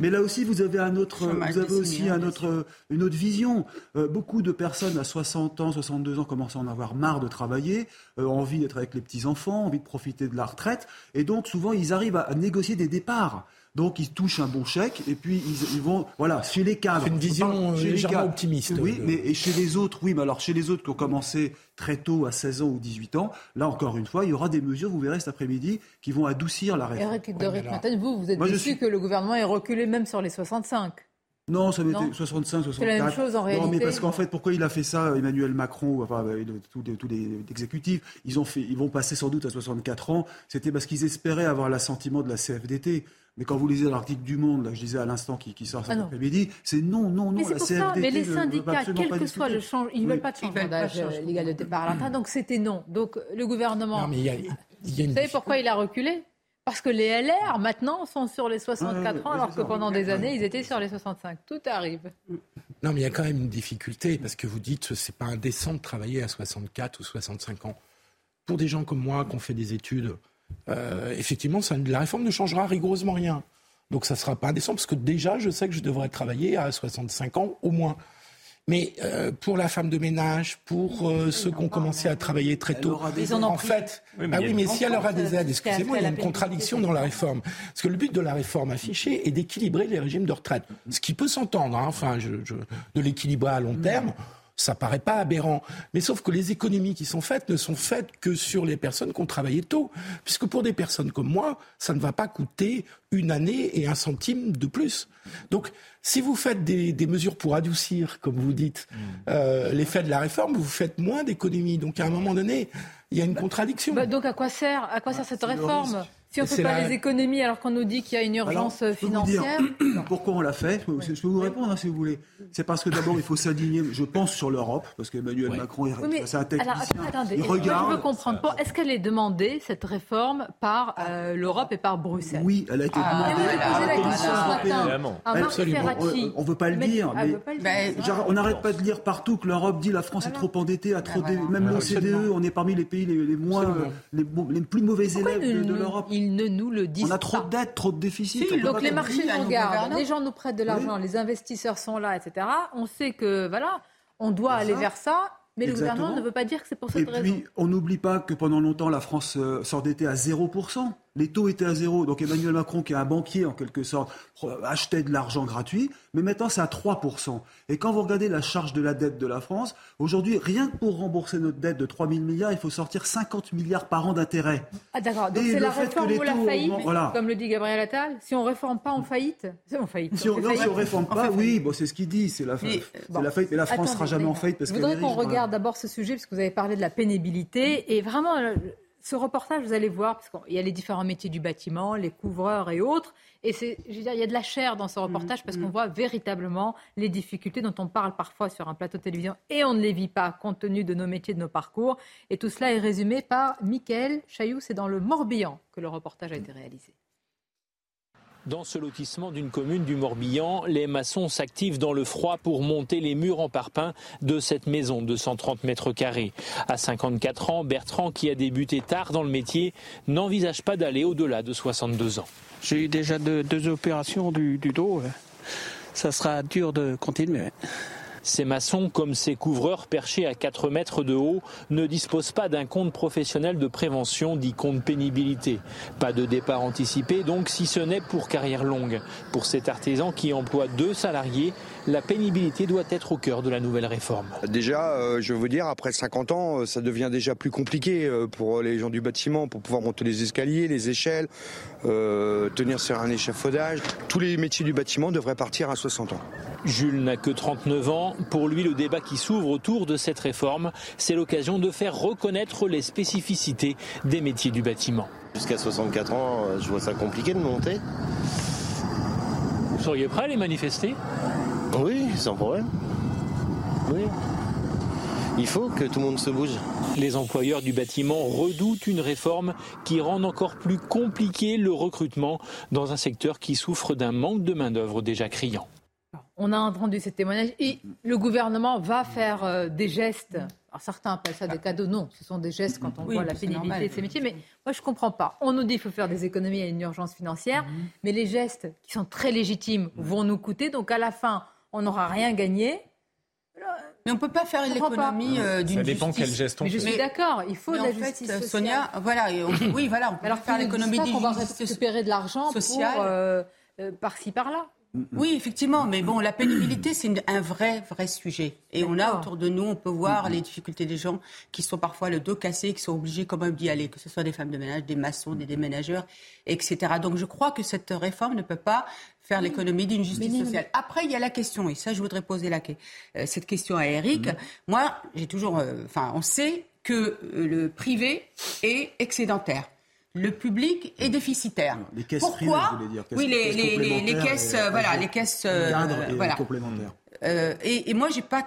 Mais là aussi, vous avez, un autre, vous avez aussi un autre, une autre vision. Euh, beaucoup de personnes à 60 ans, 62 ans commencent à en avoir marre de travailler, euh, envie d'être avec les petits-enfants, envie de profiter de la retraite. Et donc, souvent, ils arrivent à négocier des départs. Donc ils touchent un bon chèque et puis ils, vont voilà chez les cadres. C'est une vision légèrement optimiste. Oui, mais et chez les autres, oui, mais alors chez les autres qui ont commencé très tôt à 16 ans ou 18 ans, là encore une fois, il y aura des mesures, vous verrez cet après-midi, qui vont adoucir la réforme. Eric de vous, vous êtes déçu que le gouvernement ait reculé même sur les 65 non, ça n'était 65, 64. C'est la même chose en réalité. Non, mais parce qu'en fait, pourquoi il a fait ça, Emmanuel Macron, enfin, tous les, tous les exécutifs, ils, ont fait, ils vont passer sans doute à 64 ans. C'était parce qu'ils espéraient avoir l'assentiment de la CFDT. Mais quand vous lisez l'article du Monde, là, que je disais à l'instant qui, qui sort cet ah après-midi, c'est non, non, non, mais la CFDT. Ça. Mais les syndicats, quel que soit le changement, ils ne veulent pas de changement d'âge légal de départ à donc c'était non. Donc le gouvernement. Non, mais il y a, y a une... Vous savez pourquoi il a reculé? Parce que les LR, maintenant, sont sur les 64 ans, alors que pendant des années, ils étaient sur les 65. Tout arrive. Non, mais il y a quand même une difficulté, parce que vous dites que ce n'est pas indécent de travailler à 64 ou 65 ans. Pour des gens comme moi qui ont fait des études, euh, effectivement, la réforme ne changera rigoureusement rien. Donc ça ne sera pas indécent, parce que déjà, je sais que je devrais travailler à 65 ans au moins. Mais euh, pour la femme de ménage, pour euh, ceux qui ont commencé à travailler très tôt, en fait, oui, mais, ah oui, mais si elle aura des aides, excusez-moi, il y a une contradiction dans la réforme. Parce que le but de la réforme affichée est d'équilibrer les régimes de retraite. Ce qui peut s'entendre, hein, enfin, je, de l'équilibrer à long terme ça paraît pas aberrant. Mais sauf que les économies qui sont faites ne sont faites que sur les personnes qui ont travaillé tôt. Puisque pour des personnes comme moi, ça ne va pas coûter une année et un centime de plus. Donc, si vous faites des, mesures pour adoucir, comme vous dites, mm. euh, l'effet de la réforme, vous faites moins d'économies. Donc, à un moment donné, il y a une contradiction. Bah, donc, à quoi sert, à quoi sert cette réforme? Si on ne fait pas les économies alors qu'on nous dit qu'il y a une urgence financière. Pourquoi on l'a fait. Je peux vous répondre hein, si vous voulez. C'est parce que d'abord il faut s'aligner, je pense, sur l'Europe, parce qu'Emmanuel Macron est oui, un attendez, il regarde. Je veux comprendre. Est-ce qu'elle est demandée, cette réforme, par euh, l'Europe et par Bruxelles? Oui, elle a été ah, demandée. par la Commission européenne. Absolument. On ne veut pas le dire. Mais, on n'arrête pas de lire partout que l'Europe dit la France est trop endettée, à trop même l'OCDE, on est parmi les pays les, moins, les, plus mauvais élèves de l'Europe ne nous le disent On a trop de dettes, trop de déficits. donc les marchés nous regardent, les gens nous prêtent de l'argent, les investisseurs sont là, etc. On sait que voilà, on doit aller vers ça. Mais le gouvernement ne veut pas dire que c'est pour cette raison. Et puis, on n'oublie pas que pendant longtemps, la France euh, s'endettait à 0% les taux étaient à zéro. Donc Emmanuel Macron, qui est un banquier en quelque sorte, achetait de l'argent gratuit, mais maintenant c'est à 3%. Et quand vous regardez la charge de la dette de la France, aujourd'hui, rien que pour rembourser notre dette de 3 000 milliards, il faut sortir 50 milliards par an d'intérêt. Ah d'accord, donc c'est la réforme ou la faillite, comme le dit Gabriel Attal Si on ne réforme pas en faillite? C'est en faillite. Si on, non, si on réforme pas, oui, bon, c'est ce qu'il dit, c'est la, faillite. la faillite, mais la France ne sera jamais en faillite. Parce je voudrais qu'on regarde d'abord ce sujet, parce que vous avez parlé de la pénibilité, et vraiment ce reportage, vous allez voir, parce qu'il y a les différents métiers du bâtiment, les couvreurs et autres. Et c'est, je veux dire, il y a de la chair dans ce mmh, reportage parce qu'on mmh. voit véritablement les difficultés dont on parle parfois sur un plateau de télévision et on ne les vit pas compte tenu de nos métiers, de nos parcours. Et tout cela est résumé par Mickaël Chailloux. C'est dans le Morbihan que le reportage a été réalisé. Dans ce lotissement d'une commune du Morbihan, les maçons s'activent dans le froid pour monter les murs en parpaing de cette maison de 130 mètres carrés. À 54 ans, Bertrand, qui a débuté tard dans le métier, n'envisage pas d'aller au-delà de 62 ans. J'ai eu déjà deux, opérations du, du dos. Ça sera dur de continuer. Ces maçons, comme ces couvreurs perchés à 4 mètres de haut, ne disposent pas d'un compte professionnel de prévention dit compte pénibilité. Pas de départ anticipé donc si ce n'est pour carrière longue. Pour cet artisan qui emploie deux salariés, la pénibilité doit être au cœur de la nouvelle réforme. Déjà, euh, je veux vous dire, après 50 ans, euh, ça devient déjà plus compliqué euh, pour les gens du bâtiment, pour pouvoir monter les escaliers, les échelles, tenir sur un échafaudage. Tous les métiers du bâtiment devraient partir à 60 ans. Jules n'a que 39 ans. Pour lui, le débat qui s'ouvre autour de cette réforme, c'est l'occasion de faire reconnaître les spécificités des métiers du bâtiment. Jusqu'à 64 ans, je vois ça compliqué de monter. Vous seriez prêt à les manifester? Oui, sans problème. Oui. Il faut que tout le monde se bouge. Les employeurs du bâtiment redoutent une réforme qui rend encore plus compliqué le recrutement dans un secteur qui souffre d'un manque de main-d'œuvre déjà criant. On a entendu ces témoignages et le gouvernement va faire euh, des gestes. Alors certains appellent ça des cadeaux. Non, ce sont des gestes quand on voit la pénibilité de ces métiers. Mais moi, je ne comprends pas. On nous dit qu'il faut faire des économies à une urgence financière, mhm. mais les gestes qui sont très légitimes vont nous coûter. Donc à la fin, on n'aura rien gagné. Mais on ne peut pas faire l'économie euh, d'une justice. Ça dépend quel geste on mais Je suis d'accord, il faut de la justice fait, Sonia, voilà, oui, voilà, on peut Alors faire l'économie d'une justice. On va récupérer de l'argent pour euh, par-ci par-là. Oui, effectivement, mais bon, la pénibilité, c'est un vrai, vrai sujet. Et on a autour de nous, on peut voir les difficultés des gens qui sont parfois le dos cassé, qui sont obligés quand même d'y aller, que ce soit des femmes de ménage, des maçons, des déménageurs, etc. Donc je crois que cette réforme ne peut pas faire l'économie d'une justice sociale. Après, il y a la question, et ça, je voudrais poser la, euh, cette question à Eric. Mm-hmm. Moi, j'ai toujours, euh, enfin, on sait que euh, le privé est excédentaire le public est déficitaire. Les caisses Pourquoi dire, Oui, les, les, les, caisses, voilà, les caisses voilà. complémentaires. Euh, et, et, moi, j'ai pas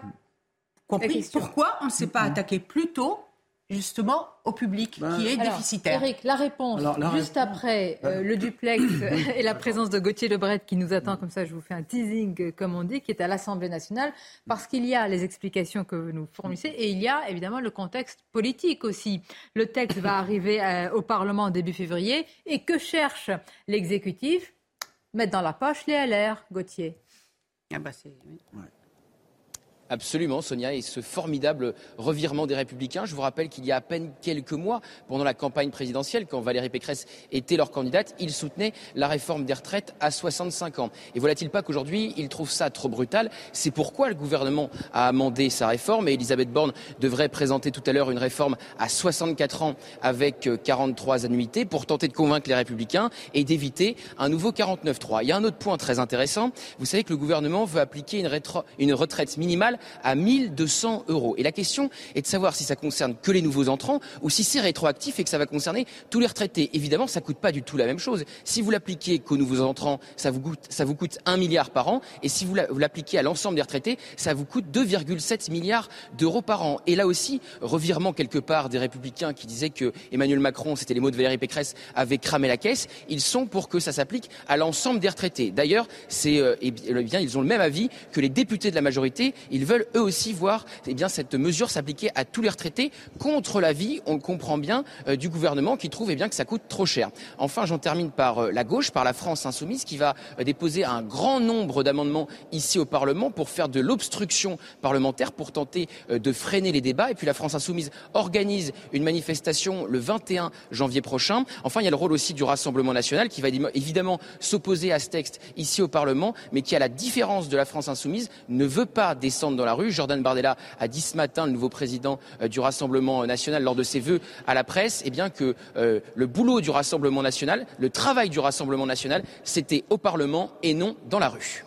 compris pourquoi on ne s'est pas mm-hmm. attaqué plus tôt justement au public ben, qui est déficitaire. Eric, la réponse, juste après euh, le duplex et la présence de Gauthier Lebret qui nous attend, comme ça je vous fais un teasing, euh, comme on dit, qui est à l'Assemblée nationale, parce qu'il y a les explications que vous nous fournissez et il y a évidemment le contexte politique aussi. Le texte va arriver euh, au Parlement en début février et que cherche l'exécutif? Mettre dans la poche les LR, Gauthier. Ah bah c'est... Absolument, Sonia, et ce formidable revirement des Républicains. Je vous rappelle qu'il y a à peine quelques mois, pendant la campagne présidentielle, quand Valérie Pécresse était leur candidate, ils soutenaient la réforme des retraites à 65 ans. Et voilà-t-il pas qu'aujourd'hui, ils trouvent ça trop brutal? C'est pourquoi le gouvernement a amendé sa réforme et Elisabeth Borne devrait présenter tout à l'heure une réforme à 64 ans avec 43 annuités pour tenter de convaincre les Républicains et d'éviter un nouveau 49-3. Il y a un autre point très intéressant. Vous savez que le gouvernement veut appliquer une, une retraite minimale à 1200 euros. Et la question est de savoir si ça concerne que les nouveaux entrants ou si c'est rétroactif et que ça va concerner tous les retraités. Évidemment, ça coûte pas du tout la même chose. Si vous l'appliquez qu'aux nouveaux entrants, ça vous coûte, ça vous coûte 1 milliard par an. Et si vous l'appliquez à l'ensemble des retraités, ça vous coûte 2,7 milliards d'euros par an. Et là aussi, revirement quelque part des républicains qui disaient que Emmanuel Macron, c'était les mots de Valérie Pécresse, avait cramé la caisse. Ils sont pour que ça s'applique à l'ensemble des retraités. D'ailleurs, c'est, euh, eh bien, ils ont le même avis que les députés de la majorité. Veulent eux aussi voir eh bien, cette mesure s'appliquer à tous les retraités contre l'avis, on le comprend bien, euh, du gouvernement qui trouve eh bien, que ça coûte trop cher. Enfin, j'en termine par euh, la gauche, par la France insoumise, qui va euh, déposer un grand nombre d'amendements ici au Parlement pour faire de l'obstruction parlementaire, pour tenter de freiner les débats. Et puis la France insoumise organise une manifestation le 21 janvier prochain. Enfin, il y a le rôle aussi du Rassemblement national qui va évidemment s'opposer à ce texte ici au Parlement, mais qui, à la différence de la France insoumise, ne veut pas descendre dans la rue. Jordan Bardella a dit ce matin, le nouveau président euh, du Rassemblement national, lors de ses vœux à la presse, eh bien que euh, le boulot du Rassemblement national, le travail du Rassemblement national, c'était au Parlement et non dans la rue.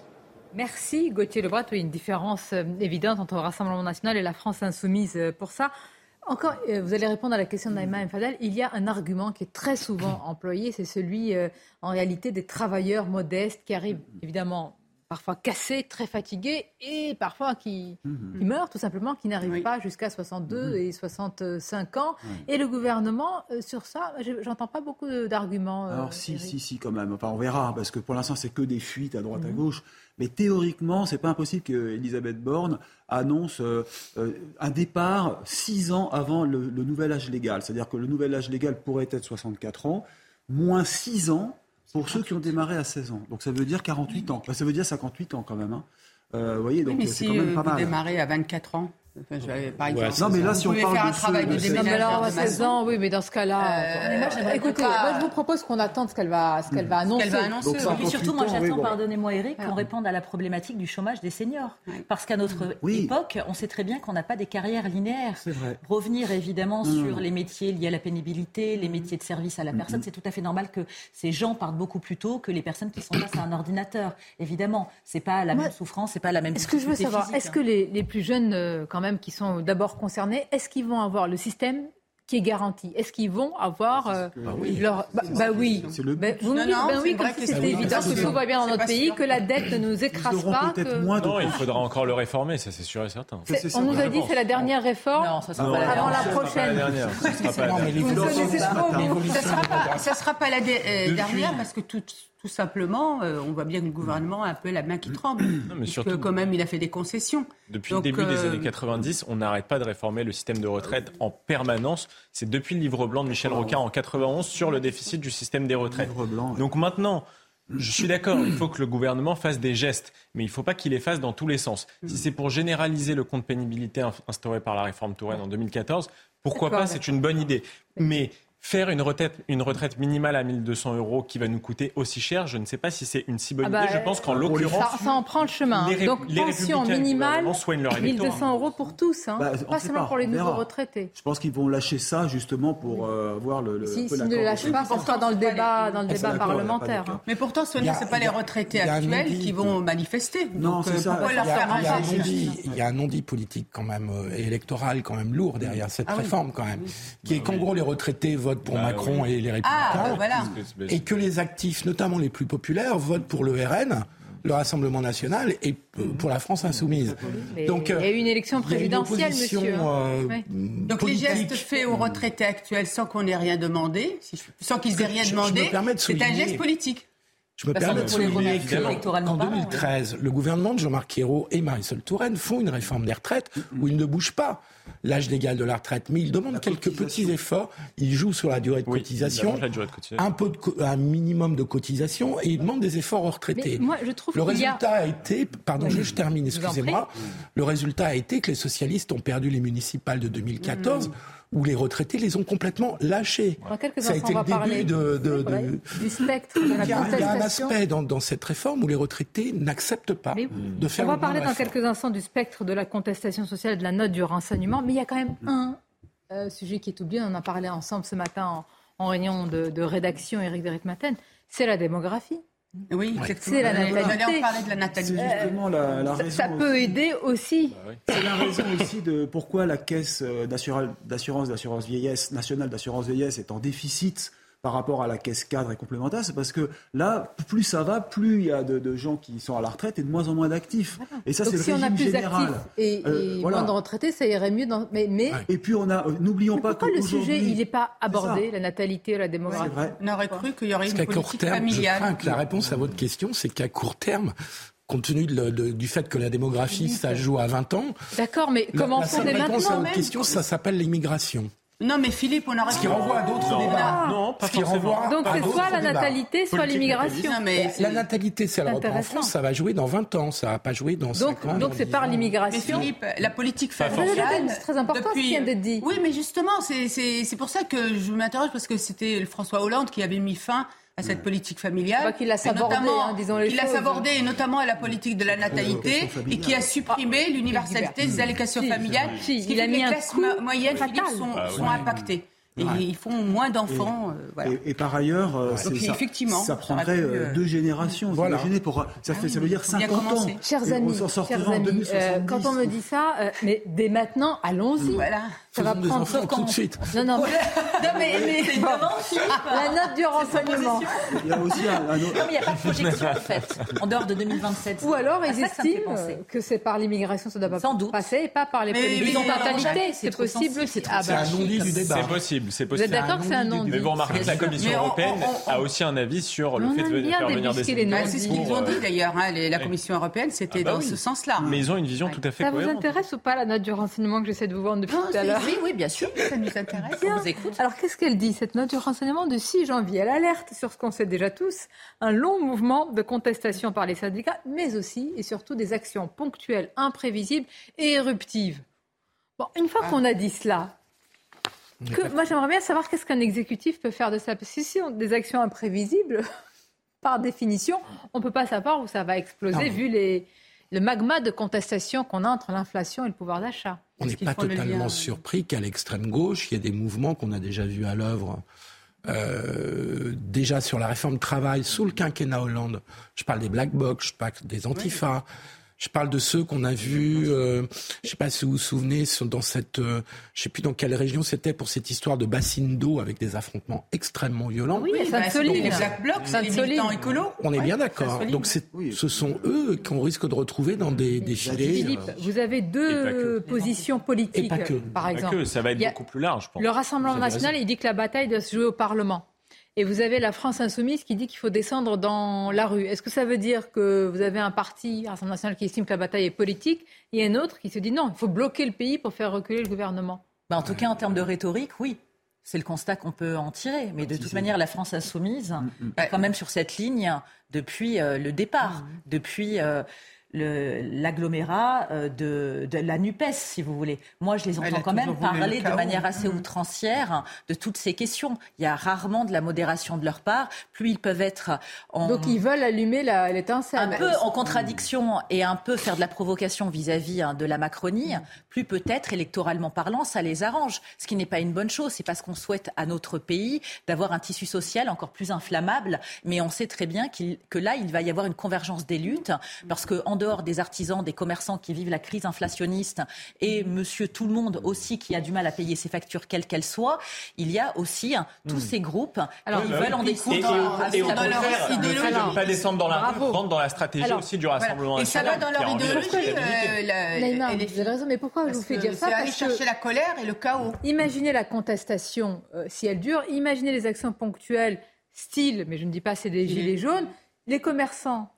Merci Gauthier Lebrat. Oui, une différence euh, évidente entre le Rassemblement national et la France insoumise pour ça. Encore, vous allez répondre à la question de Naïma Mfadel. Il y a un argument qui est très souvent employé, c'est celui en réalité des travailleurs modestes qui arrivent évidemment parfois cassés, très fatigués et parfois qui, mhm. meurent tout simplement, qui n'arrivent pas jusqu'à 62 mhm. et 65 ans. Et le gouvernement, euh, sur ça, j'entends pas beaucoup d'arguments. Euh, Alors si, si, si, quand même. Enfin, on verra, parce que pour l'instant, c'est que des fuites à droite, à mhm. gauche. Mais théoriquement, c'est pas impossible qu'Elisabeth Borne annonce euh, un départ six ans avant le, le nouvel âge légal. C'est-à-dire que le nouvel âge légal pourrait être 64 ans, moins six ans pour ceux qui ont démarré à 16 ans. Donc ça veut dire 48 ans. ça veut dire 58 ans quand même. Hein. Euh, voyez, donc c'est quand même euh, pas mal. Vous démarrez à 24 ans non, mais là, si on parle faire de un travail de déménagement à 16 ans, oui, mais dans ce cas-là. Euh, écoutez, moi, je vous propose qu'on attende ce qu'elle va, ce qu'elle va annoncer. Qu va annoncer. et puis surtout, moi, j'attends, pardonnez-moi, Eric, qu'on réponde à la problématique du chômage des seniors. Parce qu'à notre époque, on sait très bien qu'on n'a pas des carrières linéaires. Vrai. Revenir évidemment sur les métiers liés à la pénibilité, les métiers de service à la personne, c'est tout à fait normal que ces gens partent beaucoup plus tôt que les personnes qui sont face à un ordinateur. Évidemment, c'est pas la même souffrance, c'est pas la même. Est-ce que je veux savoir, est-ce que les plus jeunes, euh, quand même, qui sont d'abord concernés, est-ce qu'ils vont avoir le système qui est garanti? Est-ce qu'ils vont avoir euh, bah oui. leur bah, bah oui. le bah, vous me dites ben oui comme si c'était évident que tout va bien dans notre pays que la dette ne nous écrase pas que... moins non il faudra encore le réformer ça c'est sûr et certain. On nous a dit c'est la dernière réforme non ça sera pas la avant la prochaine. ça sera pas la dernière parce que tout tout simplement, euh, on voit bien que le gouvernement a un peu la main qui tremble. Non, mais surtout, quand même, il a fait des concessions. Depuis le début des euh, années 90, on n'arrête pas de réformer le système de retraite en permanence. C'est depuis le livre blanc de Michel Rocard en 91 sur le déficit du système des retraites. Donc maintenant, je suis d'accord, il faut que le gouvernement fasse des gestes, mais il ne faut pas qu'il les fasse dans tous les sens. Si c'est pour généraliser le compte pénibilité instauré par la réforme Touraine en 2014, pourquoi pas, c'est une bonne idée. Mais Faire une retraite, une retraite minimale à 1200 euros qui va nous coûter aussi cher, je ne sais pas si c'est une si bonne ah idée. Je bah, pense qu'en l'occurrence. Ça, en prend le chemin. Les, Donc, les pension minimale, 1200 euros pour tous, hein. bah, pas seulement pour les nouveaux retraités. Je pense qu'ils vont lâcher ça justement pour euh, voir le. si, s'ils ne le lâchent pas, ça sera dans le débat, dans le débat parlementaire. Hein. Mais pourtant, ce pas les retraités actuels qui vont manifester. Non, c'est euh, ça. Il y a un non-dit politique quand même, euh, électoral quand même lourd derrière cette ah réforme quand même, qui est qu'en gros les retraités votent pour bah Macron et les Républicains, ah, et que les actifs, notamment les plus populaires, votent pour le RN le Rassemblement national et pour la France insoumise. Donc, il y a eu une élection présidentielle, monsieur. Euh, Donc les gestes faits aux retraités actuels sans qu'on ait rien demandé, sans qu'ils aient rien demandé, c'est un geste politique. Je me permets de souligner qu'en 2013, le gouvernement de Jean-Marc Ayrault et Marisol Touraine font une réforme des retraites où ils ne bougent pas. L'âge légal de la retraite, mais ils demandent quelques petits efforts. Ils jouent sur la durée de, cotisation, un peu de, un minimum de cotisation, et ils demandent des efforts aux retraités. moi, je trouve le résultat a... été, pardon, je termine, excusez-moi. Le résultat a été que les socialistes ont perdu les municipales de 2014 où les retraités les ont complètement lâchés. Ça a été le début de, du spectre de la il y, a, il y a un aspect dans, dans, cette réforme où les retraités n'acceptent pas de faire. On va parler dans quelques instants du spectre de la contestation sociale, de la note du renseignement, mais il y a quand même un euh, sujet qui est oublié. On en a parlé ensemble ce matin en, en réunion de, rédaction, Eric de Maten, c'est la démographie. Oui, c'est la natalité. On parler de la natalité. justement la, la raison ça, peut aider aussi. Bah c'est la raison aussi de pourquoi la caisse euh, d'assurance d'assurance vieillesse nationale d'assurance vieillesse est en déficit par rapport à la caisse cadre et complémentaire, c'est parce que là, plus ça va, plus il y a de, gens qui sont à la retraite et de moins en moins d'actifs. Et ça, c'est le si régime on a plus général. Et, euh, moins de retraités, ça irait mieux. Dans... Mais, mais... Et puis on a, euh, n'oublions pas que le sujet, il n'est pas abordé, la natalité, la démographie? Vrai. On aurait cru qu'il y aurait une politique terme, familiale. que la réponse à votre question, c'est qu'à court terme, compte tenu du fait que la démographie, ça joue à 20 ans. D'accord, mais comment dès maintenant La réponse à votre question, ça s'appelle l'immigration. Non, mais Philippe, on aurait. Ce qui renvoie à d'autres débats. Non, pas qui renvoie Donc c'est soit la natalité, soit l'immigration. Mais la natalité, c'est la en France, ça va jouer dans 20 ans, ça va pas jouer dans 5 ans. Donc c'est par l'immigration. Mais Philippe, la politique familiale. C'est très important ce qui vient d'être dit. Oui, mais justement, c'est pour ça que je m'interroge parce que c'était François Hollande qui avait mis fin à cette politique familiale. Qu'il a sabordé, hein, disons les Il a sabordé, et notamment à la politique de la natalité, et qui a supprimé ah, l'universalité des allocations familiales. ce qui fait que les classes moyennes sont, ah sont impactées. Et ils font moins d'enfants. Et, euh, et, par ailleurs, euh, ça, effectivement, ça prendrait euh, deux générations. Voilà. Pour, ça, fait, ça veut dire 50 ans. Chers amis, chers amis quand on me dit ça, mais dès maintenant, allons-y. Voilà. Ça va prendre enfants tout de suite. Non, non, non mais, mais la note du renseignement. Il y a aussi un, autre. Non, mais il n'y a pas de projection en fait, en dehors de 2027. Ou alors ils estiment que c'est par l'immigration, ça doit pas passer, et pas par les politiques de natalité. C'est possible. C'est un non-dit du débat. C'est possible. C'est possible. Vous êtes d'accord que c'est un non-dit Mais vous remarquez que la Commission européenne a aussi un avis sur le fait de faire venir des C'est ce qu'ils ont dit d'ailleurs. Hein, la Commission européenne, c'était dans ce sens-là. Mais ils ont une vision tout à fait cohérente. Ça vous intéresse ou pas la note du renseignement que j'essaie de vous vendre depuis tout à l'heure Oui, oui, bien sûr. Ça nous intéresse. On vous écoute. Alors qu'est-ce qu'elle dit cette note du renseignement du 6 janvier? Elle alerte sur ce qu'on sait déjà tous un long mouvement de contestation par les syndicats, mais aussi et surtout des actions ponctuelles, imprévisibles et éruptives. Bon, une fois qu'on a dit cela, que, moi, j'aimerais bien savoir qu'est-ce qu'un exécutif peut faire de ça. Parce que si on des actions imprévisibles, par définition, on ne peut pas savoir où ça va exploser vu les, le magma de contestation qu'on a entre l'inflation et le pouvoir d'achat. On n'est pas totalement surpris qu'à l'extrême gauche, il y ait des mouvements qu'on a déjà vus à l'œuvre. Euh, déjà sur la réforme travail sous le quinquennat Hollande, je parle des black box, je parle des antifas, je parle de ceux qu'on a vus, euh, je sais pas si vous vous souvenez, dans cette, euh, je sais plus dans quelle région c'était pour cette histoire de bassine d'eau avec des affrontements extrêmement violents. Oui, bah, les Black Blocs, c'est les militants écolos. On est bien d'accord. Donc ce sont eux qu'on risque de retrouver dans des défilés. Philippe, vous avez deux positions politiques, par exemple. Pas que, ça va être beaucoup plus large. Je pense. Le Rassemblement national, il dit que la bataille doit se jouer au Parlement. Et vous avez la France insoumise qui dit qu'il faut descendre dans la rue. Est-ce que ça veut dire que vous avez un parti, Rassemblement national, qui estime que la bataille est politique, et un autre qui se dit non, il faut bloquer le pays pour faire reculer le gouvernement? Bah En tout cas, en termes de rhétorique, oui. C'est le constat qu'on peut en tirer. Mais de toute manière, la France insoumise mm, mm. est quand même sur cette ligne depuis euh, le départ, mm. depuis... L'agglomérat euh, de, de, la NUPES, si vous voulez. Moi, je les entends quand même parler de manière assez mmh. outrancière de toutes ces questions. Il y a rarement de la modération de leur part. Plus ils peuvent être en... Donc ils veulent allumer l'étincelle. Un peu en contradiction et un peu faire de la provocation vis-à-vis hein, de la Macronie, plus peut-être électoralement parlant, ça les arrange. Ce qui n'est pas une bonne chose. C'est parce qu'on souhaite à notre pays d'avoir un tissu social encore plus inflammable. Mais on sait très bien que là, il va y avoir une convergence des luttes parce que dehors des artisans, des commerçants qui vivent la crise inflationniste et monsieur tout le monde aussi qui a du mal à payer ses factures, quelles qu'elles soient, il y a aussi hein, tous hmm. ces groupes Alors, qui veulent en découdre avec la ne pas descendre dans la rentre dans la stratégie aussi du Rassemblement Et ça va dans leur idéologie. Euh, vous avez raison, mais pourquoi je vous fais dire ça Parce que chercher la colère et le chaos. Imaginez la contestation, euh, si elle dure, imaginez les actions ponctuelles, style, mais je ne dis pas c'est des gilets jaunes, Les commerçants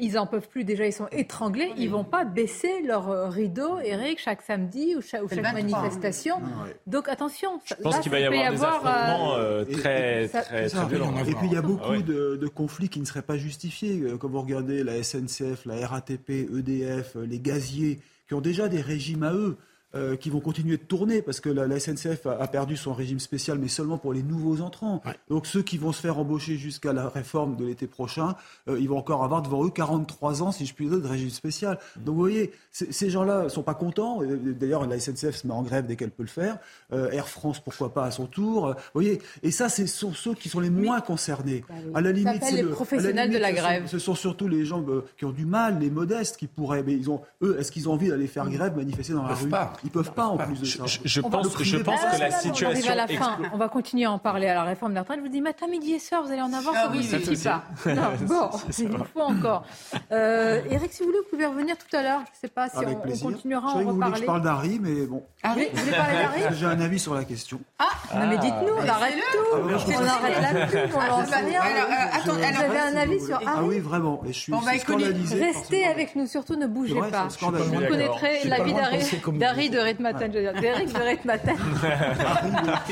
ils en peuvent plus. Déjà, ils sont étranglés. Ils vont pas baisser leur euh, rideau, Eric, chaque samedi ou chaque, manifestation. Donc attention. Je pense qu'il va y avoir, des affrontements euh, très, très, violents. Et puis il y a beaucoup ah de, de, conflits qui ne seraient pas justifiés. Quand vous regardez la SNCF, la RATP, EDF, les gaziers, qui ont déjà des régimes à eux. Euh, qui vont continuer de tourner parce que la, SNCF a, perdu son régime spécial, mais seulement pour les nouveaux entrants. Donc ceux qui vont se faire embaucher jusqu'à la réforme de l'été prochain, euh, ils vont encore avoir devant eux 43 ans, si je puis dire, de régime spécial. Mm. Donc vous voyez, ces gens-là sont pas contents. D'ailleurs, la SNCF se met en grève dès qu'elle peut le faire. Euh, Air France, pourquoi pas à son tour. Vous voyez, et ça, ce sont ceux qui sont les moins concernés. Bah à la limite, c'est les professionnels de la grève. Ce sont, surtout les gens qui ont du mal, les modestes, qui pourraient. Mais ils ont, eux, est-ce qu'ils ont envie d'aller faire mm. grève, manifester dans la rue ils peuvent pas en plus de ça. Je, pense, je pense que la situation. On à la fin. On va continuer à en parler à la réforme des retraites. Je vous dis matin, midi et soir, vous allez en avoir. Ah, oui, oui, ça. Non, bon, il faut encore. Euh, Eric, si vous voulez, vous pouvez revenir tout à l'heure. Je ne sais pas si on, on, continuera à en reparler. Je parle d'Harry, mais bon. Harry, vous voulez parler d'Harry J'ai un avis sur la question. Ah, non, mais dites-nous, on arrête tout. On arrête la pub, on lance rien. Vous avez un avis sur Harry Ah oui, vraiment. Et je suis scandalisé. Restez avec nous, surtout ne bougez pas. Vous connaîtrez l'avis d'Harry de Red Matin, d'Eric de Red Matin.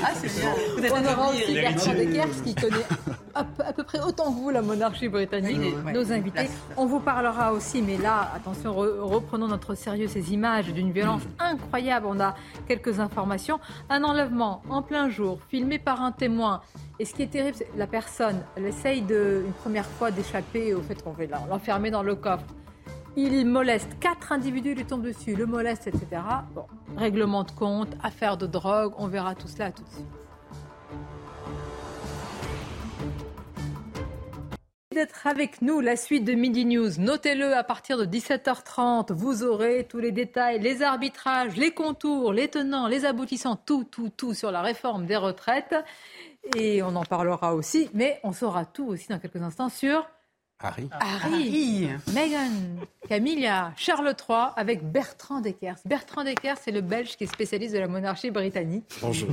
Ah, c'est bien. On aura aussi Bertrand Dekers qui connaît à peu près autant que vous la monarchie britannique. Nos invités. On vous parlera aussi, mais là, attention, reprenons notre sérieux ces images d'une violence incroyable. On a quelques informations. Un enlèvement en plein jour, filmé par un témoin. Et ce qui est terrible, c'est la personne, elle essaye de, une première fois d'échapper au fait qu'on va l'enfermer dans le coffre. Il moleste quatre individus, il lui tombe dessus, le moleste, etc. Bon, règlement de compte, affaire de drogue, on verra tout cela tout de suite. d'être avec nous. La suite de Midi News, notez-le à partir de 17h30. Vous aurez tous les détails, les arbitrages, les contours, les tenants, les aboutissants, tout, tout, tout sur la réforme des retraites. Et on en parlera aussi, mais on saura tout aussi dans quelques instants sur Harry. Harry, Meghan, Camilla, Charles III avec Bertrand Deckers. Bertrand Deckers, c'est le Belge qui est spécialiste de la monarchie britannique. Bonjour.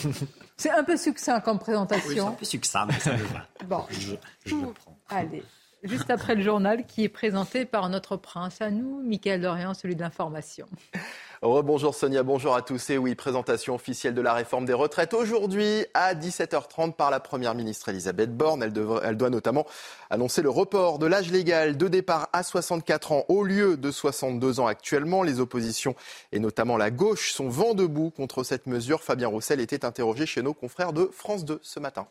c'est un peu succinct comme présentation. Oui, c'est un peu succinct, mais ça me va. Bon, je, le prends. Allez, juste après le journal qui est présenté par notre prince à nous, Michael Dorian, celui de l'information. Bonjour Sonia, bonjour à tous. Et oui, présentation officielle de la réforme des retraites aujourd'hui à 17h30 par la Première ministre Elisabeth Borne. Elle, elle doit notamment annoncer le report de l'âge légal de départ à 64 ans au lieu de 62 ans actuellement. Les oppositions et notamment la gauche sont vent debout contre cette mesure. Fabien Roussel était interrogé chez nos confrères de France 2 ce matin.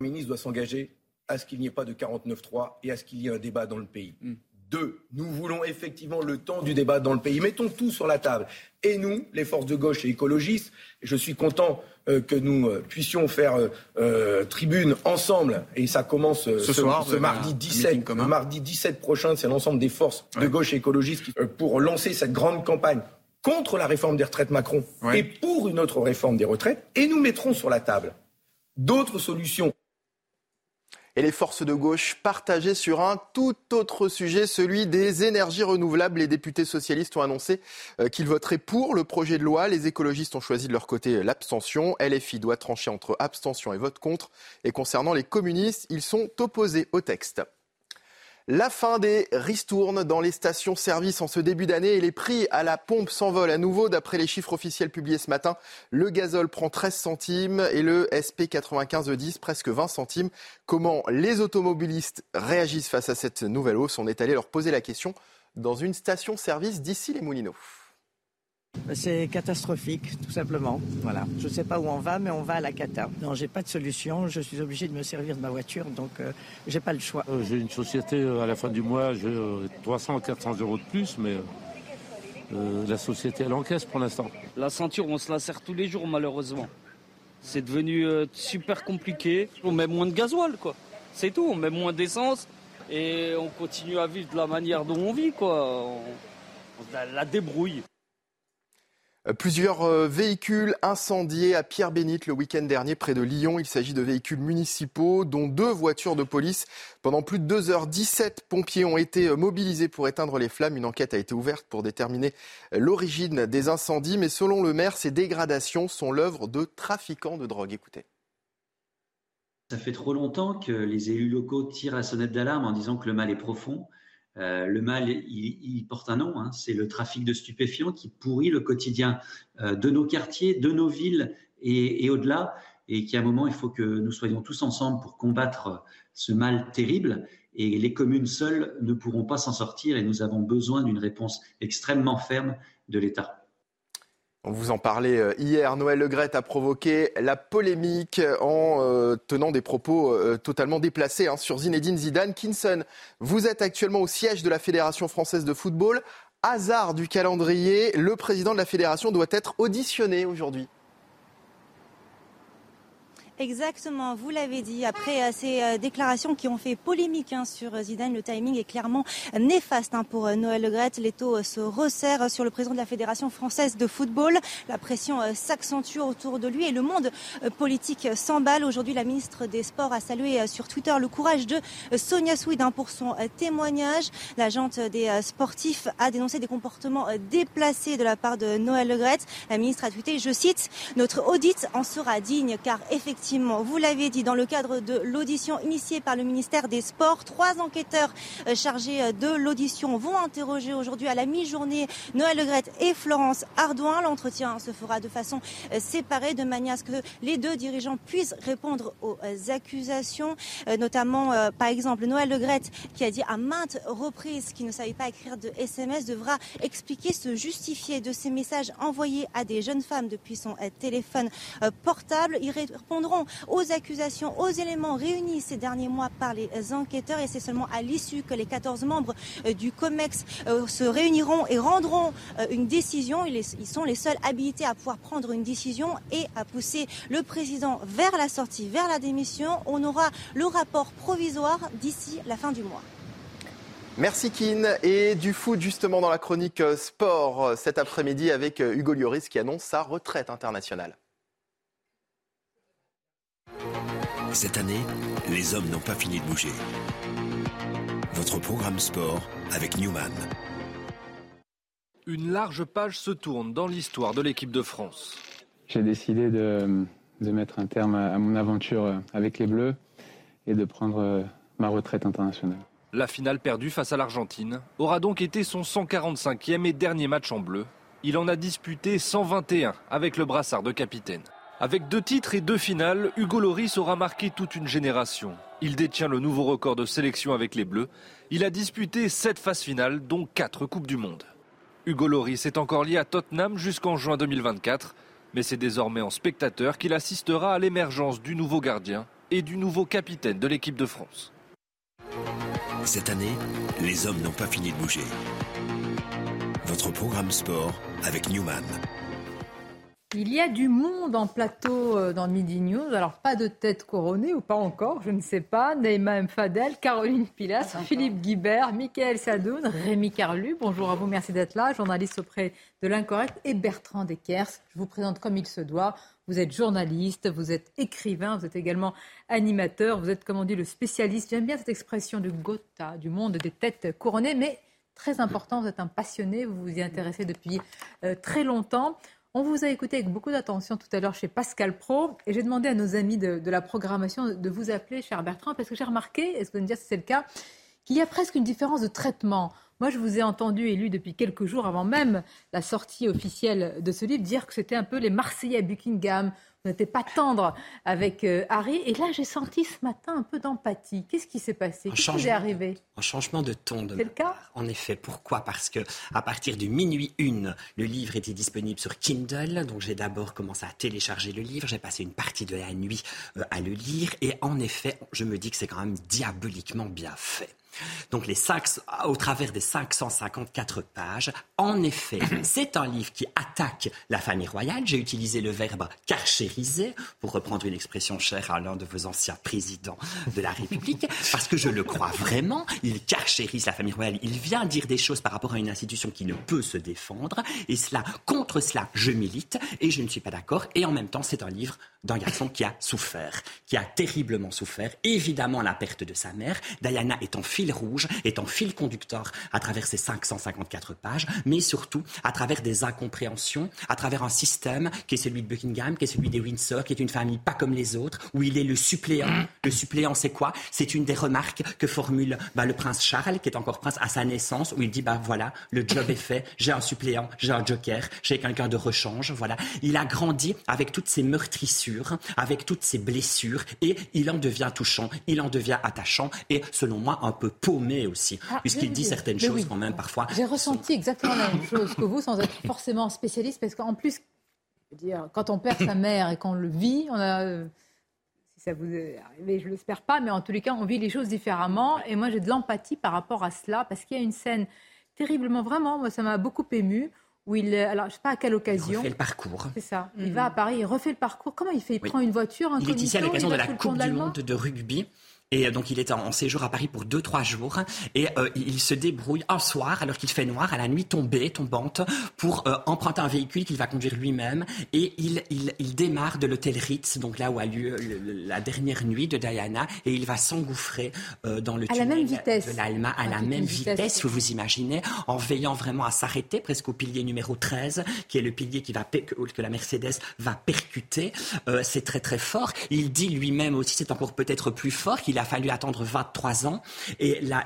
Le ministre doit s'engager à ce qu'il n'y ait pas de 49-3 et à ce qu'il y ait un débat dans le pays. Hmm. Deux, nous voulons effectivement le temps du débat dans le pays. Mettons tout sur la table. Et nous, les forces de gauche et écologistes, je suis content euh, que nous euh, puissions faire euh, tribune ensemble, et ça commence ce, soir, ce mardi 17. Le mardi 17 prochain, c'est l'ensemble des forces de gauche et écologistes pour lancer cette grande campagne contre la réforme des retraites Macron et pour une autre réforme des retraites. Et nous mettrons sur la table d'autres solutions et les forces de gauche partagées sur un tout autre sujet, celui des énergies renouvelables. Les députés socialistes ont annoncé euh, qu'ils voteraient pour le projet de loi. Les écologistes ont choisi de leur côté l'abstention. LFI doit trancher entre abstention et vote contre. Et concernant les communistes, ils sont opposés au texte. La fin des ristournes dans les stations-service en ce début d'année et les prix à la pompe s'envolent à nouveau. D'après les chiffres officiels publiés ce matin, le gazole prend 13 centimes et le SP95E10 presque 20 centimes. Comment les automobilistes réagissent face à cette nouvelle hausse? On est allé leur poser la question dans une station-service d'ici les Moulineaux. C'est catastrophique, tout simplement. Voilà. Je ne sais pas où on va, mais on va à la cata. Non, j'ai pas de solution. Je suis obligé de me servir de ma voiture, donc je euh, j'ai pas le choix. Euh, j'ai une société euh, à la fin du mois, j'ai 300 400 euros de plus, mais la société elle encaisse pour l'instant. La ceinture, on se la sert tous les jours, malheureusement. C'est devenu super compliqué. On met moins de gasoil, quoi. C'est tout. On met moins d'essence et on continue à vivre de la manière dont on vit, quoi. On, la débrouille. Euh, plusieurs euh, véhicules incendiés à Pierre-Bénite le week-end dernier près de Lyon. Il s'agit de véhicules municipaux, dont deux voitures de police. Pendant plus de deux heures, 17 pompiers ont été euh, mobilisés pour éteindre les flammes. Une enquête a été ouverte pour déterminer l'origine des incendies. Mais selon le maire, ces dégradations sont l'œuvre de trafiquants de drogue. Écoutez. Ça fait trop longtemps que les élus locaux tirent la sonnette d'alarme en disant que le mal est profond. Euh, le mal, il, porte un nom, hein. c'est le trafic de stupéfiants qui pourrit le quotidien euh, de nos quartiers, de nos villes et, au-delà, et qu'à un moment, il faut que nous soyons tous ensemble pour combattre ce mal terrible. Et les communes seules ne pourront pas s'en sortir, et nous avons besoin d'une réponse extrêmement ferme de l'État. On vous en parlait euh, hier. Noël Legrette a provoqué la polémique en euh, tenant des propos euh, totalement déplacés hein, sur Zinedine Zidane. Kinson, vous êtes actuellement au siège de la Fédération française de football. Hasard du calendrier, le président de la fédération doit être auditionné aujourd'hui. Exactement, vous l'avez dit. Après euh, ces euh, déclarations qui ont fait polémique hein, sur euh, Zidane, le timing est clairement néfaste hein, pour Noël Legrette. Les taux se resserrent sur le président de la Fédération française de football. La pression s'accentue autour de lui et le monde politique s'emballe. Aujourd'hui, la ministre des Sports a salué sur Twitter le courage de Sonia Swid pour son témoignage. L'agente des sportifs a dénoncé des comportements déplacés de la part de Noël Legrette. La ministre a tweeté, je cite, Notre audit en sera digne car effectivement, vous l'avez dit, dans le cadre de l'audition initiée par le ministère des Sports, trois enquêteurs euh, chargés euh, de l'audition vont interroger aujourd'hui à la mi-journée Noël Legrette et Florence Ardouin. L'entretien se fera de façon euh, séparée de manière à ce que les deux dirigeants puissent répondre aux accusations, notamment par exemple Noël Legrette qui a dit à maintes reprises qu'il ne savait pas écrire de SMS devra expliquer, se justifier de ces messages envoyés à des jeunes femmes depuis son téléphone portable. Ils répondront aux accusations, aux éléments réunis ces derniers mois par les enquêteurs et c'est seulement à l'issue que les 14 membres euh, du COMEX euh, se réuniront et rendront euh, une décision. Ils sont les seuls habilités à pouvoir prendre une décision et à pousser le président vers la sortie, vers la démission. On aura le rapport provisoire d'ici la fin du mois. Merci Kin. Et du foot justement dans la chronique sport cet après-midi avec Hugo Lloris qui annonce sa retraite internationale. Cette année, les hommes n'ont pas fini de bouger. Votre programme sport avec Newman. Une large page se tourne dans l'histoire de l'équipe de France. J'ai décidé de, mettre un terme à, mon aventure avec les Bleus et de prendre euh, ma retraite internationale. La finale perdue face à l'Argentine aura donc été son 145e et dernier match en bleu. Il en a disputé 121 avec le brassard de capitaine. Avec deux titres et deux finales, Hugo Loris aura marqué toute une génération. Il détient le nouveau record de sélection avec les Bleus. Il a disputé sept phases finales, dont quatre Coupes du Monde. Hugo Loris est encore lié à Tottenham jusqu'en juin 2024, mais c'est désormais en spectateur qu'il assistera à l'émergence du nouveau gardien et du nouveau capitaine de l'équipe de France. Cette année, les hommes n'ont pas fini de bouger. Votre programme sport avec Newman. Il y a du monde en plateau euh, dans Midi News. Alors, pas de tête couronnée ou pas encore, je ne sais pas. Neymar Fadel, Caroline Pilas, Philippe Guibert, Michael Sadoun, Rémi Carlu. Bonjour à vous, merci d'être là. Journaliste auprès de l'Incorrect et Bertrand Deckers. Je vous présente comme il se doit. Vous êtes journaliste, vous êtes écrivain, vous êtes également animateur, vous êtes, comme on dit, le spécialiste. J'aime bien cette expression du Gotha, du monde des têtes couronnées, mais très important, vous êtes un passionné, vous vous y intéressez depuis euh, très longtemps. On vous a écouté avec beaucoup d'attention tout à l'heure chez Pascal Pro et j'ai demandé à nos amis de, la programmation de vous appeler, cher Bertrand, parce que j'ai remarqué, est-ce que vous me dire si c'est le cas, qu'il y a presque une différence de traitement. Moi, je vous ai entendu et lu depuis quelques jours avant même la sortie officielle de ce livre dire que c'était un peu les Marseillais à Buckingham n'était pas tendre avec euh, Harry. Et là, j'ai senti ce matin un peu d'empathie. Qu'est-ce qui s'est passé? Qu'est-ce qui est arrivé? Un changement de ton de C'est le cas? En effet. Pourquoi? Parce que à partir de minuit une, le livre était disponible sur Kindle. Donc j'ai d'abord commencé à télécharger le livre. J'ai passé une partie de la nuit euh, à le lire. Et en effet, je me dis que c'est quand même diaboliquement bien fait. Donc les au travers des 554 pages, en effet, c'est un livre qui attaque la famille royale. J'ai utilisé le verbe carchériser pour reprendre une expression chère à l'un de vos anciens présidents de la République, parce que je le crois vraiment. Il carchérise la famille royale. Il vient dire des choses par rapport à une institution qui ne peut se défendre. Et cela, contre cela, je milite et je ne suis pas d'accord. Et en même temps, c'est un livre d'un garçon qui a souffert, qui a terriblement souffert. Évidemment, la perte de sa mère. Diana est en fil rouge, est en fil conducteur à travers ces 554 pages, mais surtout à travers des incompréhensions, à travers un système qui est celui de Buckingham, qui est celui des Windsor, qui est une famille pas comme les autres, où il est le suppléant. Le suppléant, c'est quoi? C'est une des remarques que formule bah, le prince Charles, qui est encore prince à sa naissance, où il dit, bah voilà, le job est fait, j'ai un suppléant, j'ai un joker, j'ai quelqu'un de rechange, voilà. Il a grandi avec toutes ces meurtrissures avec toutes ses blessures, et il en devient touchant, il en devient attachant, et selon moi un peu paumé aussi, ah, puisqu'il dit certaines choses quand même parfois. J'ai ressenti exactement la même chose que vous, sans être forcément spécialiste, parce qu'en plus, dire, quand on perd sa mère et qu'on le vit, on a si ça vous est arrivé, je ne l'espère pas, mais en tous les cas, on vit les choses différemment. Et moi, j'ai de l'empathie par rapport à cela, parce qu'il y a une scène terriblement, vraiment, moi, ça m'a beaucoup ému, où il, alors je sais pas à quelle occasion. Il refait le parcours. C'est ça. Il mm. va à Paris, il refait le parcours. Comment il fait? Il prend une voiture. Il est ici à l'occasion de la Coupe du Monde de rugby. Et donc il est en, séjour à Paris pour deux trois jours. Et euh, il se débrouille un soir alors qu'il fait noir à la nuit tombée tombante pour euh, emprunter un véhicule qu'il va conduire lui-même. Et il, il, il, démarre de l'hôtel Ritz donc là où a lieu la dernière nuit de Diana. Et il va s'engouffrer euh, dans le à la même vitesse. de l'Alma à, la même vitesse, vous vous imaginez en veillant vraiment à s'arrêter presque au pilier numéro 13 qui est le pilier qui va que, que la Mercedes va percuter. C'est très très fort. Il dit lui-même aussi c'est encore peut-être plus fort qu'il a a fallu attendre 23 ans. Et la,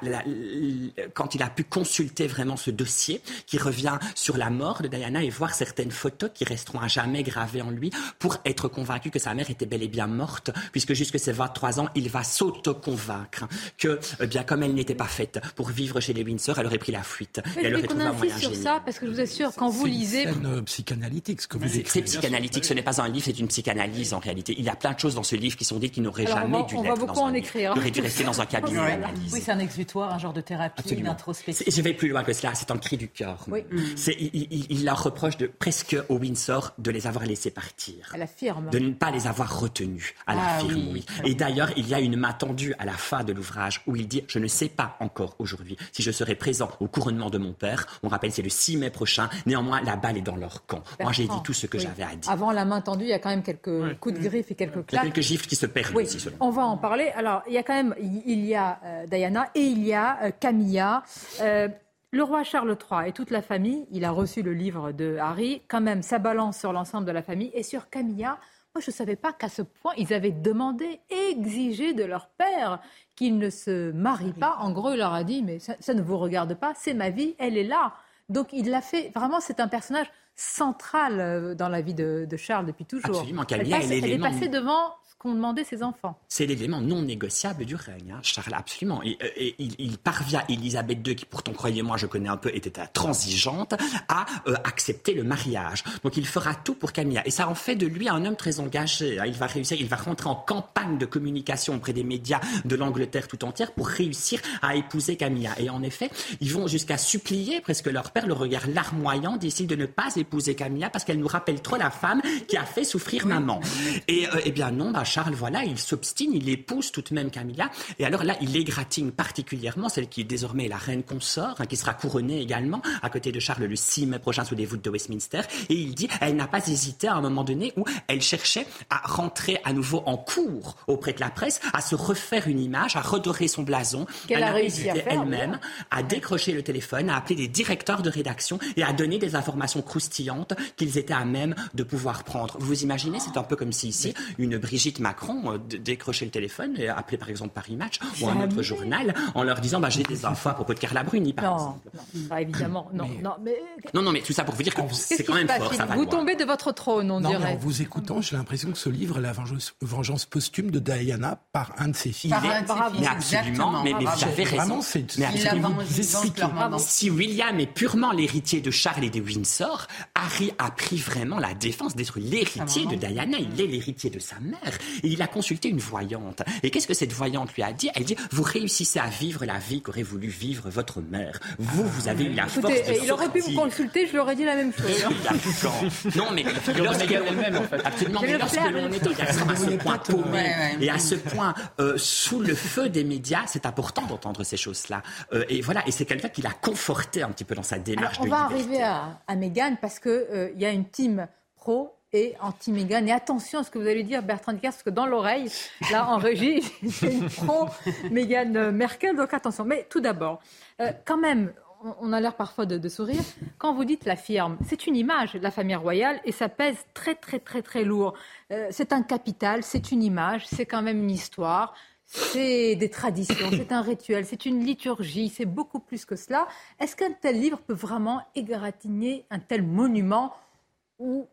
quand il a pu consulter vraiment ce dossier, qui revient sur la mort de Diana et voir certaines photos qui resteront à jamais gravées en lui, pour être convaincu que sa mère était bel et bien morte, puisque jusque ses 23 ans, il va s'auto-convaincre que, eh bien, comme elle n'était pas faite pour vivre chez les Windsor, elle aurait pris la fuite. elle aurait trouvé un moyen sur ça, parce que je vous assure, quand vous lisez... C'est une psychanalytique, ce que vous C'est psychanalytique, ce n'est pas un livre, c'est une psychanalyse en réalité. Il y a plein de choses dans ce livre qui sont dites qui n'auraient jamais dû l'être dans un livre. Il aurait dû rester dans un cabinet Oui, c'est un exutoire, un genre de thérapie, une introspection. Je vais plus loin que cela, c'est un cri du cœur. Oui. Mm. Il, il, leur reproche de, presque au Windsor de les avoir laissés partir. À la firme. De ne pas les avoir retenus à la ah firme, oui. Et d'ailleurs, il y a une main tendue à la fin de l'ouvrage où il dit Je ne sais pas encore aujourd'hui si je serai présent au couronnement de mon père. On rappelle, c'est le 6 mai prochain. Néanmoins, la balle est dans leur camp. Moi, j'ai dit tout ce que j'avais à dire. Avant la main tendue, il y a quand même quelques coups de griffe et quelques claques. quelques gifles qui se perdent aussi, selon On va en parler. Alors, il y a quand même il y a euh, Diana et il y a euh, Camilla. Euh, le roi Charles III et toute la famille, il a reçu le livre de Harry, quand même ça balance sur l'ensemble de la famille et sur Camilla. Moi, je ne savais pas qu'à ce point, ils avaient demandé, exigé de leur père qu'il ne se marie pas. En gros, il leur a dit, mais ça, ne vous regarde pas, c'est ma vie, elle est là. Donc, il l'a fait. Vraiment, c'est un personnage central dans la vie de, Charles depuis toujours. Absolument, Camilla, elle, elle est passée devant qu'ont demandé ses enfants. C'est l'élément non négociable du règne, hein, Charles, absolument. Et, euh, il, parvient, Elisabeth II, qui pourtant, croyez-moi, je connais un peu, était transigeante, à euh, accepter le mariage. Donc il fera tout pour Camilla. Et ça en fait de lui un homme très engagé. Hein. Il va réussir, il va rentrer en campagne de communication auprès des médias de l'Angleterre tout entière pour réussir à épouser Camilla. Et en effet, ils vont jusqu'à supplier presque leur père, le regard larmoyant, d'ici de ne pas épouser Camilla parce qu'elle nous rappelle trop la femme qui a fait souffrir maman. Et euh, eh bien non, bah, Charles, voilà, il s'obstine, il épouse tout de même Camilla. Et alors là, il égratigne particulièrement celle qui est désormais la reine consort, hein, qui sera couronnée également à côté de Charles le 6 mai prochain sous les voûtes de Westminster. Et il dit, elle n'a pas hésité à un moment donné où elle cherchait à rentrer à nouveau en cours auprès de la presse, à se refaire une image, à redorer son blason. A réussi elle-même à décrocher le téléphone, à appeler des directeurs de rédaction et à donner des informations croustillantes qu'ils étaient à même de pouvoir prendre. Vous imaginez, c'est un peu comme si ici, une Brigitte Macron euh, décrocher le téléphone et appeler par exemple Paris Match ou un autre journal en leur disant bah, j'ai des infos à propos de Carla Bruni par non, exemple. Non, évidemment, non, non, mais... non, non, mais tout ça pour vous dire que c'est quand même fort. Ça vous tombez de votre trône, on non, dirait. en vous écoutant, j'ai l'impression que ce livre, La vengeance, posthume de Diana par un de ses filles. Par mais absolument, mais, vous avez raison. mais absolument. Si William est purement l'héritier de Charles et de Windsor, Harry a pris vraiment la défense d'être l'héritier de Diana. Il est l'héritier de sa mère. Et il a consulté une voyante. Et qu'est-ce que cette voyante lui a dit? Elle dit Vous réussissez à vivre la vie qu'aurait voulu vivre votre mère. Vous, vous avez eu la force de Il aurait pu vous consulter, je lui aurais dit la même chose. non, mais lorsque même, en fait. Absolument, mais lorsque l'on est à ce point paumé et à ce point euh, sous le feu des médias, c'est important d'entendre ces choses-là. Euh, et voilà, et c'est quelqu'un qui l'a conforté un petit peu dans sa démarche Alors, on va arriver à, à Meghan parce qu'il euh, il y a une team pro et anti-Mégane. Et attention à ce que vous allez dire, Bertrand Dicker, parce que dans l'oreille, là, en régie, c'est une pro-Mégane Merkel, donc attention. Mais tout d'abord, euh, quand même, on a l'air parfois de, sourire. Quand vous dites la firme, c'est une image de la famille royale et ça pèse très, très, très, très lourd. Euh, c'est un capital, c'est une image, c'est quand même une histoire, c'est des traditions, c'est un rituel, c'est une liturgie, c'est beaucoup plus que cela. Est-ce qu'un tel livre peut vraiment égratigner un tel monument où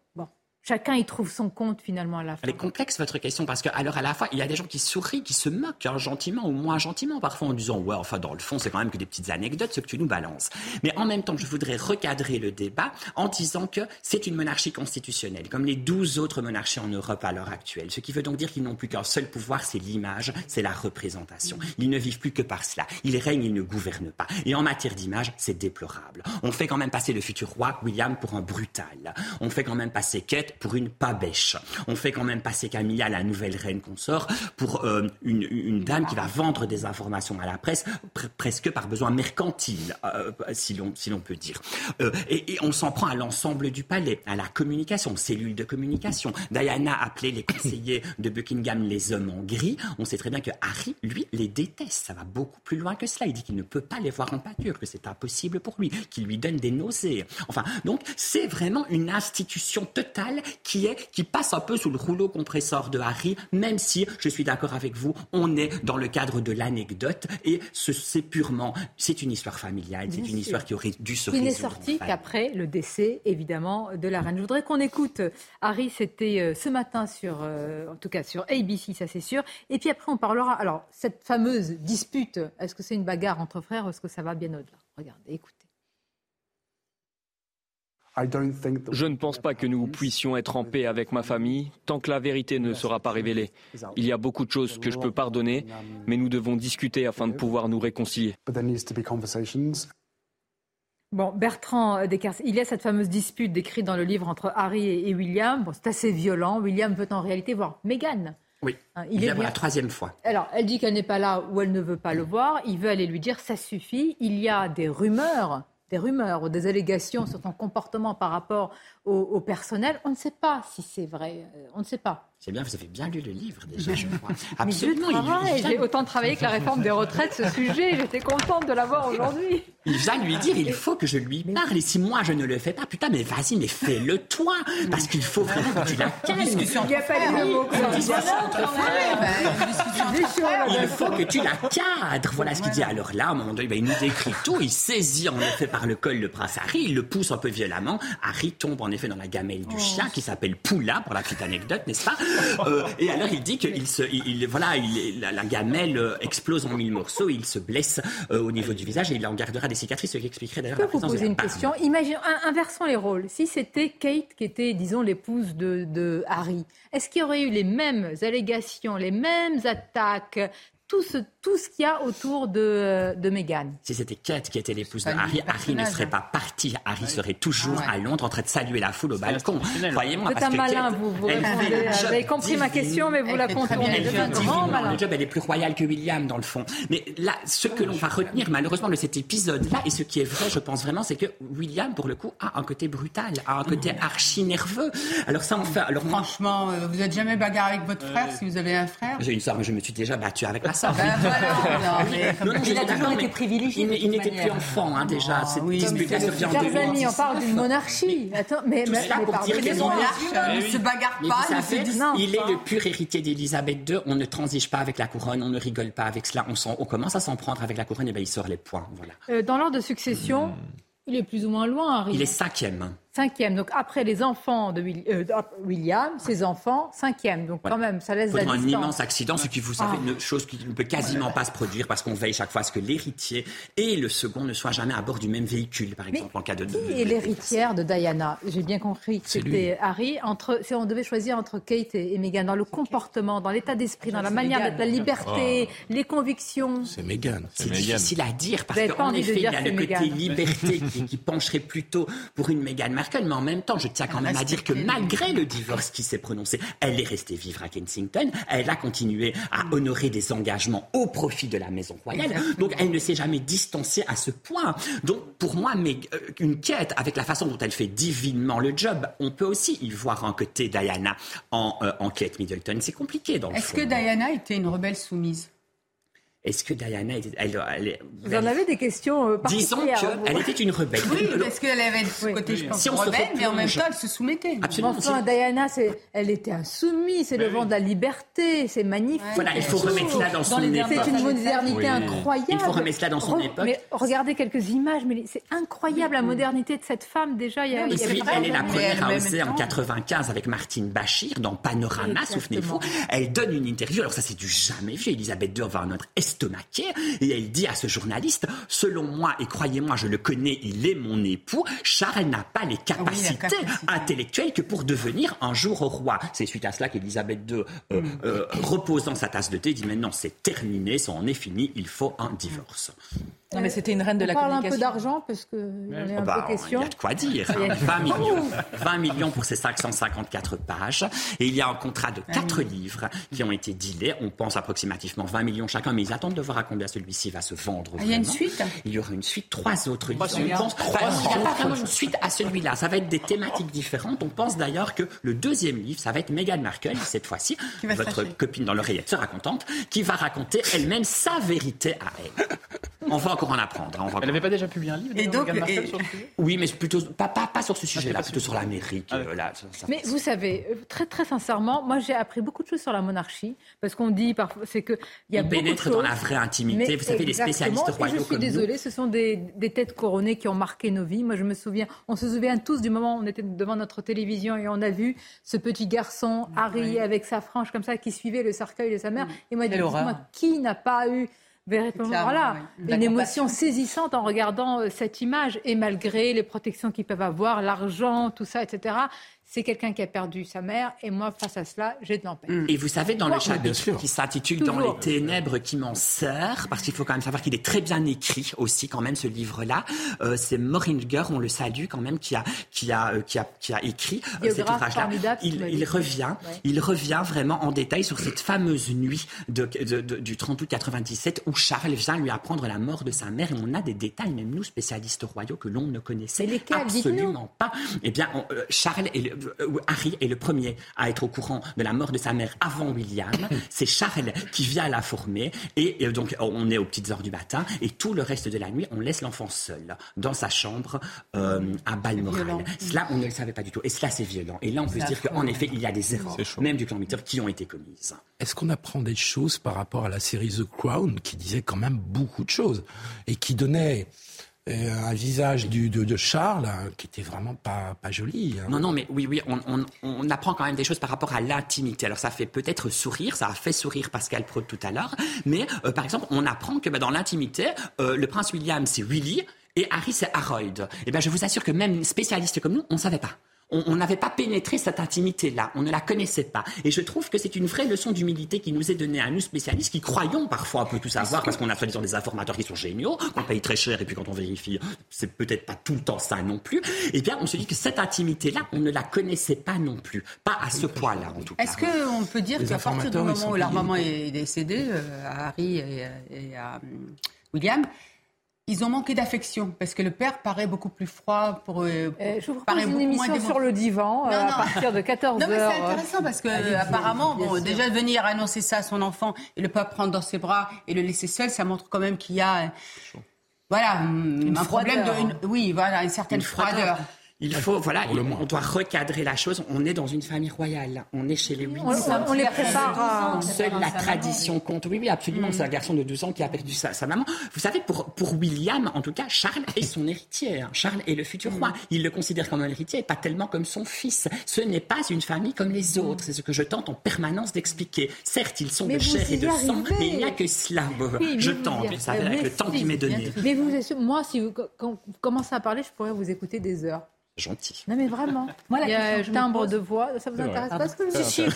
chacun y trouve son compte finalement à la fin. Elle est complexe votre question parce qu'à alors à la fois il y a des gens qui sourient, qui se moquent hein, gentiment ou moins gentiment parfois en disant ouais enfin dans le fond c'est quand même que des petites anecdotes ce que tu nous balances. Mais en même temps je voudrais recadrer le débat en disant que c'est une monarchie constitutionnelle comme les douze autres monarchies en Europe à l'heure actuelle. Ce qui veut donc dire qu'ils n'ont plus qu'un seul pouvoir, c'est l'image, c'est la représentation. Ils ne vivent plus que par cela. Ils règnent, ils ne gouvernent pas. Et en matière d'image, c'est déplorable. On fait quand même passer le futur roi William pour un brutal. On fait quand même passer Kate pour une pabèche. On fait quand même passer Camilla, la nouvelle reine consort, pour euh, une, dame qui va vendre des informations à la presse presque par besoin mercantile, euh, si l'on si peut dire. Euh, et, on s'en prend à l'ensemble du palais, à la communication, cellules de communication. Diana appelait les conseillers de Buckingham les hommes en gris. On sait très bien que Harry, lui, les déteste. Ça va beaucoup plus loin que cela. Il dit qu'il ne peut pas les voir en pâture, que c'est impossible pour lui, qu'il lui donne des nausées. Enfin, donc c'est vraiment une institution totale qui, est, qui passe un peu sous le rouleau compresseur de Harry, même si, je suis d'accord avec vous, on est dans le cadre de l'anecdote et c'est purement, c'est une histoire familiale, c'est une histoire qui aurait dû se résoudre. Il n'est sorti qu'après le décès, évidemment, de la reine. Je voudrais qu'on écoute Harry, c'était euh, ce matin sur, euh, en tout cas sur ABC, ça c'est sûr. Et puis après, on parlera, alors, cette fameuse dispute, est-ce que c'est une bagarre entre frères ou est-ce que ça va bien au-delà? Regardez, écoutez. Je ne pense pas que nous puissions être en paix avec ma famille tant que la vérité ne sera pas révélée. Il y a beaucoup de choses que je peux pardonner, mais nous devons discuter afin de pouvoir nous réconcilier. Bon, Bertrand Descartes, il y a cette fameuse dispute décrite dans le livre entre Harry et William. Bon, c'est assez violent. William veut en réalité voir Meghan. Oui, hein, il, est pour la troisième fois. Alors, elle dit qu'elle n'est pas là ou elle ne veut pas le voir. Il veut aller lui dire ça suffit. Il y a des rumeurs des rumeurs ou des allégations sur son comportement par rapport au, personnel, on ne sait pas si c'est vrai. Euh, on ne sait pas. C'est bien, vous avez bien lu le livre déjà, je crois. Absolument. J'ai autant travaillé que la réforme des retraites, ce sujet. J'étais contente de l'avoir aujourd'hui. Il vient lui dire, il faut que je lui parle. Et si moi je ne le fais pas, putain, mais vas-y, mais fais-le toi. Parce qu'il faut vraiment que tu la calmes. Il n'y a pas de mots Il faut que tu la cadres. Voilà ce qu'il dit. Alors là, à un moment donné, il nous décrit tout. Il saisit en effet par le col le prince Harry. Il le pousse un peu violemment. Harry tombe en effet dans la gamelle du chien qui s'appelle Poula, pour la petite anecdote, n'est-ce pas? Euh, Et alors il dit qu'il se, il, voilà, il, la, gamelle euh, explose en mille morceaux. Il se blesse euh, au niveau du visage et il en gardera des cicatrices, ce qui expliquerait d'ailleurs la vous poser une question Imaginons, inversons les rôles. Si c'était Kate qui était, disons, l'épouse de, de Harry, est-ce qu'il y aurait eu les mêmes allégations, les mêmes attaques tout ce, tout ce qu'il y a autour de, de Meghan. Si c'était Kate qui était l'épouse de Harry, Harry ne serait pas parti. Harry serait toujours ah à Londres en train de saluer la foule au balcon. Croyez-moi. Vous êtes un malin, vous. Vous, avez compris ma question, mais vous la contournez. Elle un grand malin. Le job, elle est plus royale que William, dans le fond. Mais là, ce que l'on va retenir, malheureusement, de cet épisode-là, et ce qui est vrai, je pense vraiment, c'est que William, pour le coup, a un côté brutal, a un côté archi nerveux. Alors ça, on fait. Alors franchement, euh, vous n'êtes jamais bagarré avec votre frère, si vous avez un frère J'ai une soeur, mais je me suis déjà battu avec ma Ben il a toujours été privilégié. Il, n'était plus enfant, hein, déjà. Ah, oui, Chers amis, on parle d'une monarchie. Attends, mais, mais, pour dire les monarches ne se bagarrent pas. il est le pur héritier d'Élisabeth II. On ne transige pas avec la couronne, on ne rigole pas avec cela. On, commence à s'en prendre avec la couronne, et bien il sort les points. Voilà. Euh, dans l'ordre de succession, hmm. il est plus ou moins loin, Harry. Il est cinquième. Cinquième. Donc après les enfants de euh, William, ses enfants, cinquième. Donc quand même, ça laisse Pendant un immense accident, ce qui vous savez, ah. une chose qui ne peut quasiment pas se produire parce qu'on veille chaque fois à ce que l'héritier et le second ne soient jamais à bord du même véhicule, par exemple, en cas de. Qui est l'héritière de Diana? J'ai bien compris que c'était Harry. Entre, si on devait choisir entre Kate et, Meghan dans le comportement, dans l'état d'esprit, dans la manière d'être, la liberté, oh. les convictions. C'est Meghan. C'est difficile à dire parce qu'en effet, il y a le côté liberté qui, pencherait plutôt pour une Meghan Mais en même temps, je tiens quand même à dire que malgré le divorce qui s'est prononcé, elle est restée vivre à Kensington, elle a continué à honorer des engagements au profit de la maison royale, donc elle ne s'est jamais distancée à ce point. Donc pour moi, mais, euh, une quête avec la façon dont elle fait divinement le job, on peut aussi y voir un côté Diana en, euh, en Kate Middleton. C'est compliqué dans le Est-ce que Diana était une rebelle soumise? Est-ce que Diana, elle, elle, vous en avez des questions euh, Disons qu'elle était une rebelle. Oui, parce qu'elle avait ce côté, je pense, si rebelle, mais en même temps, elle se soumettait. Absolument. Enfin, Diana, elle était insoumise, c'est le vent de la liberté, c'est magnifique. Voilà, il faut remettre cela dans, son époque. C'est une modernité incroyable. Il faut remettre cela dans son époque. Mais regardez quelques images, mais c'est incroyable la modernité de cette femme. Déjà, il y a. Et puis, elle est la première à oser en 95 avec Martine Bachir dans Panorama, souvenez-vous. Elle donne une interview. Alors ça, c'est du jamais vu. Elisabeth II va notre et elle dit à ce journaliste, selon moi, et croyez-moi, je le connais, il est mon époux, Charles n'a pas les capacités intellectuelles que pour devenir un jour roi. C'est suite à cela qu'Elisabeth II, euh, mm. euh, reposant sa tasse de thé, dit maintenant c'est terminé, ça en est fini, il faut un divorce. Non, mais c'était une reine de on la parle communication. un peu d'argent parce que y a un bah, peu question. Il y a de quoi dire. 20 millions, 20 millions pour ces 554 pages. Et il y a un contrat de 4 livres qui ont été dealés. On pense approximativement 20 millions chacun, mais ils attendent de voir à combien celui-ci va se vendre. il y a une suite Il y aura une suite, trois autres livres. On pense, il n'y a pas vraiment une suite à celui-là. Ça va être des thématiques différentes. On pense d'ailleurs que le deuxième livre, ça va être Meghan Markle, cette fois-ci, votre copine dans l'oreillette sera contente, qui va raconter elle-même sa vérité à elle. On va encore en apprendre. Hein, Elle n'avait pas déjà publié un livre et donc, et... sur le sujet? Oui, mais plutôt pas, pas, pas sur ce sujet-là, plutôt sur l'Amérique. Ah, euh, là, mais vous savez, euh, très très sincèrement, moi j'ai appris beaucoup de choses sur la monarchie parce qu'on dit parfois, c'est que il y a on beaucoup pénètre de choses, dans la vraie intimité. Vous savez, les spécialistes royaux et Je suis désolée, ce sont des, des, têtes couronnées qui ont marqué nos vies. Moi, je me souviens, on se souvient tous du moment où on était devant notre télévision et on a vu ce petit garçon Harry avec sa frange comme ça qui suivait le cercueil de sa mère. Et moi, dites-moi, qui n'a pas eu véritablement voilà, une émotion saisissante en regardant euh, cette image. Et malgré les protections qu'ils peuvent avoir, l'argent, tout ça, etc., c'est quelqu'un qui a perdu sa mère, et moi, face à cela, j'ai de l'empêche. Et vous savez, dans le chapitre qui s'intitule Dans les ténèbres qui m'en sert, parce qu'il faut quand même savoir qu'il est très bien écrit aussi, quand même, ce livre-là. Euh, c'est Moringer, on le salue quand même, qui a, qui a, euh, qui a, qui a écrit euh, cet ouvrage-là. Il, il revient, il revient vraiment en détail sur cette fameuse nuit de, de, de, du 30 août 97 où Charles vient lui apprendre la mort de sa mère, et on a des détails, même nous, spécialistes royaux, que l'on ne connaissait absolument pas. Eh bien, on, euh, Charles est le, Harry est le premier à être au courant de la mort de sa mère avant William. C'est Charles qui vient la former et, donc on est aux petites heures du matin et tout le reste de la nuit on laisse l'enfant seul dans sa chambre euh, à Balmoral. Cela on ne le savait pas du tout et cela c'est violent. Et là on peut se dire qu'en effet il y a des erreurs même du clan qui ont été commises. Est-ce qu'on apprend des choses par rapport à la série The Crown qui disait quand même beaucoup de choses et qui donnait un visage de, Charles hein, qui était vraiment pas, pas joli. Hein. Non, non, mais oui, oui, on, on, apprend quand même des choses par rapport à l'intimité. Alors ça fait peut-être sourire, ça a fait sourire Pascal Pro tout à l'heure, mais euh, par exemple, on apprend que bah, dans l'intimité, euh, le prince William c'est Willy et Harry c'est Harold. Et eh ben je vous assure que même spécialistes comme nous, on savait pas on n'avait pas pénétré cette intimité-là, on ne la connaissait pas. Et je trouve que c'est une vraie leçon d'humilité qui nous est donnée à nous spécialistes qui croyons parfois un peu tout savoir parce qu'on a soi-disant des informateurs qui sont géniaux, qu'on paye très cher et puis quand on vérifie, c'est peut-être pas tout le temps ça non plus. Eh bien, on se dit que cette intimité-là, on ne la connaissait pas non plus, pas à ce point-là en tout cas. Est-ce qu'on peut dire qu'à partir du moment où leur maman est décédée, euh, à Harry et, à hum, William, ils ont manqué d'affection parce que le père paraît beaucoup plus froid pour. Euh, euh je vous propose une émission sur le divan euh, à partir de 14 h Non mais c'est intéressant parce que euh, apparemment, bon, déjà venir annoncer ça à son enfant et le pas prendre dans ses bras et le laisser seul, ça montre quand même qu'il y a. Voilà, un problème de, oui, voilà, une certaine froideur. Il faut, voilà, on doit recadrer la chose. On est dans une famille royale. On est chez les Windsor. On, les prépare. À... Seule la tradition compte. Oui, oui, absolument. Mm. C'est un garçon de 12 ans qui a perdu sa, sa, maman. Vous savez, pour, pour William, en tout cas, Charles est son héritier. Hein. Charles est le futur roi. Mm. Il le considère comme un héritier et pas tellement comme son fils. Ce n'est pas une famille comme les mm. autres. C'est ce que je tente en permanence d'expliquer. Certes, ils sont de chair et de sang, mais il n'y a que cela. je tente, vous savez, avec le temps qui m'est donné. Mais vous, moi, si vous, quand vous commencez à parler, je pourrais vous écouter des heures. Gentil. Non mais vraiment. Moi, la Il y a un timbre de voix, ça vous intéresse pas ce que je Si, vous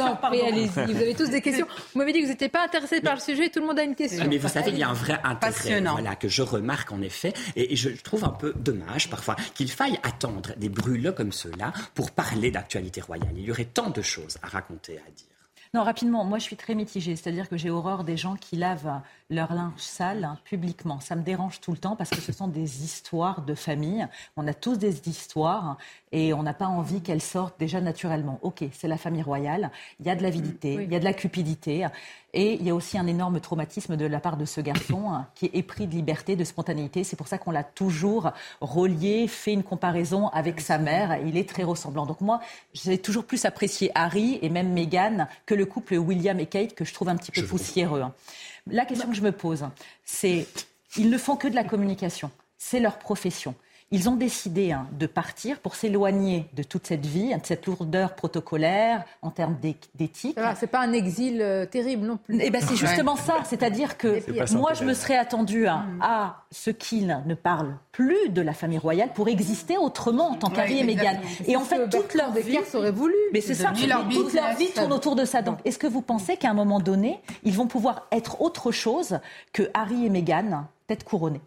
en prie, allez-y. Vous avez tous des questions. Vous m'avez dit que vous n'étiez pas intéressé par le sujet, tout le monde a une question. Mais vous savez, il y a un vrai intérêt voilà, que je remarque en effet, et je trouve un peu dommage parfois qu'il faille attendre des brûleux comme ceux-là pour parler d'actualité royale. Il y aurait tant de choses à raconter, à dire. Non, rapidement, moi je suis très mitigée, c'est-à-dire que j'ai horreur des gens qui lavent leur linge sale hein, publiquement. Ça me dérange tout le temps parce que ce sont des histoires de famille. On a tous des histoires et on n'a pas envie qu'elles sortent déjà naturellement. Ok, c'est la famille royale, il y a de l'avidité, il y a de la cupidité et il y a aussi un énorme traumatisme de la part de ce garçon hein, qui est épris de liberté, de spontanéité. C'est pour ça qu'on l'a toujours relié, fait une comparaison avec sa mère. Il est très ressemblant. Donc moi, j'ai toujours plus apprécié Harry et même Meghan que le couple William et Kate que je trouve un petit peu poussiéreux. Hein. La question que je me pose, c'est ils ne font que de la communication. C'est leur profession. Ils ont décidé hein, de partir pour s'éloigner de toute cette vie, de cette lourdeur protocolaire en termes d'éthique. C'est pas un exil euh, terrible non plus. Eh ben, c'est justement ça. C'est-à-dire que moi, je me serais attendue hein, mm. à ce qu'ils ne parlent plus de la famille royale pour exister autrement en tant qu'Harry et Meghan. Et en fait, toute leur vie aurait voulu. Mais c'est ça. Toute leur vie tourne autour de ça. Donc, est-ce que vous pensez qu'à un moment donné, ils vont pouvoir être autre chose que Harry et Meghan, tête couronnée?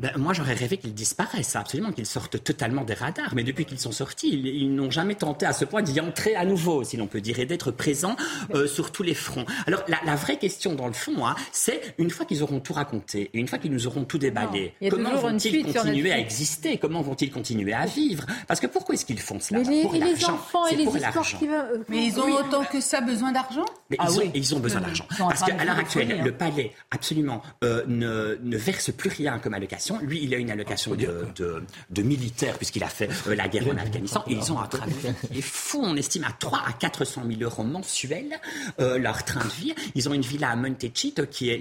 Ben, moi, j'aurais rêvé qu'ils disparaissent, absolument, qu'ils sortent totalement des radars. Mais depuis qu'ils sont sortis, ils, n'ont jamais tenté à ce point d'y entrer à nouveau, si l'on peut dire, et d'être présents euh, sur tous les fronts. Alors, la, vraie question, dans le fond, hein, c'est une fois qu'ils auront tout raconté, et une fois qu'ils nous auront tout déballé, comment vont-ils continuer à exister? Comment vont-ils continuer à vivre? Parce que pourquoi est-ce qu'ils font cela? Pour l'argent. C'est pour l'argent. Euh, Mais ils ont autant que ça besoin d'argent? Mais ah ils, ont, ils, ont, besoin d'argent. Parce qu'à l'heure actuelle, le palais, absolument, euh, ne, ne verse plus rien comme allocation. Lui, il a une allocation de, de, de militaires puisqu'il a fait euh, la guerre en Afghanistan. Et ils ont un train de vie qui est fou. On estime à 3 à 400 000 euros mensuels euh, leur train de vie. Ils ont une villa à Montecito qui est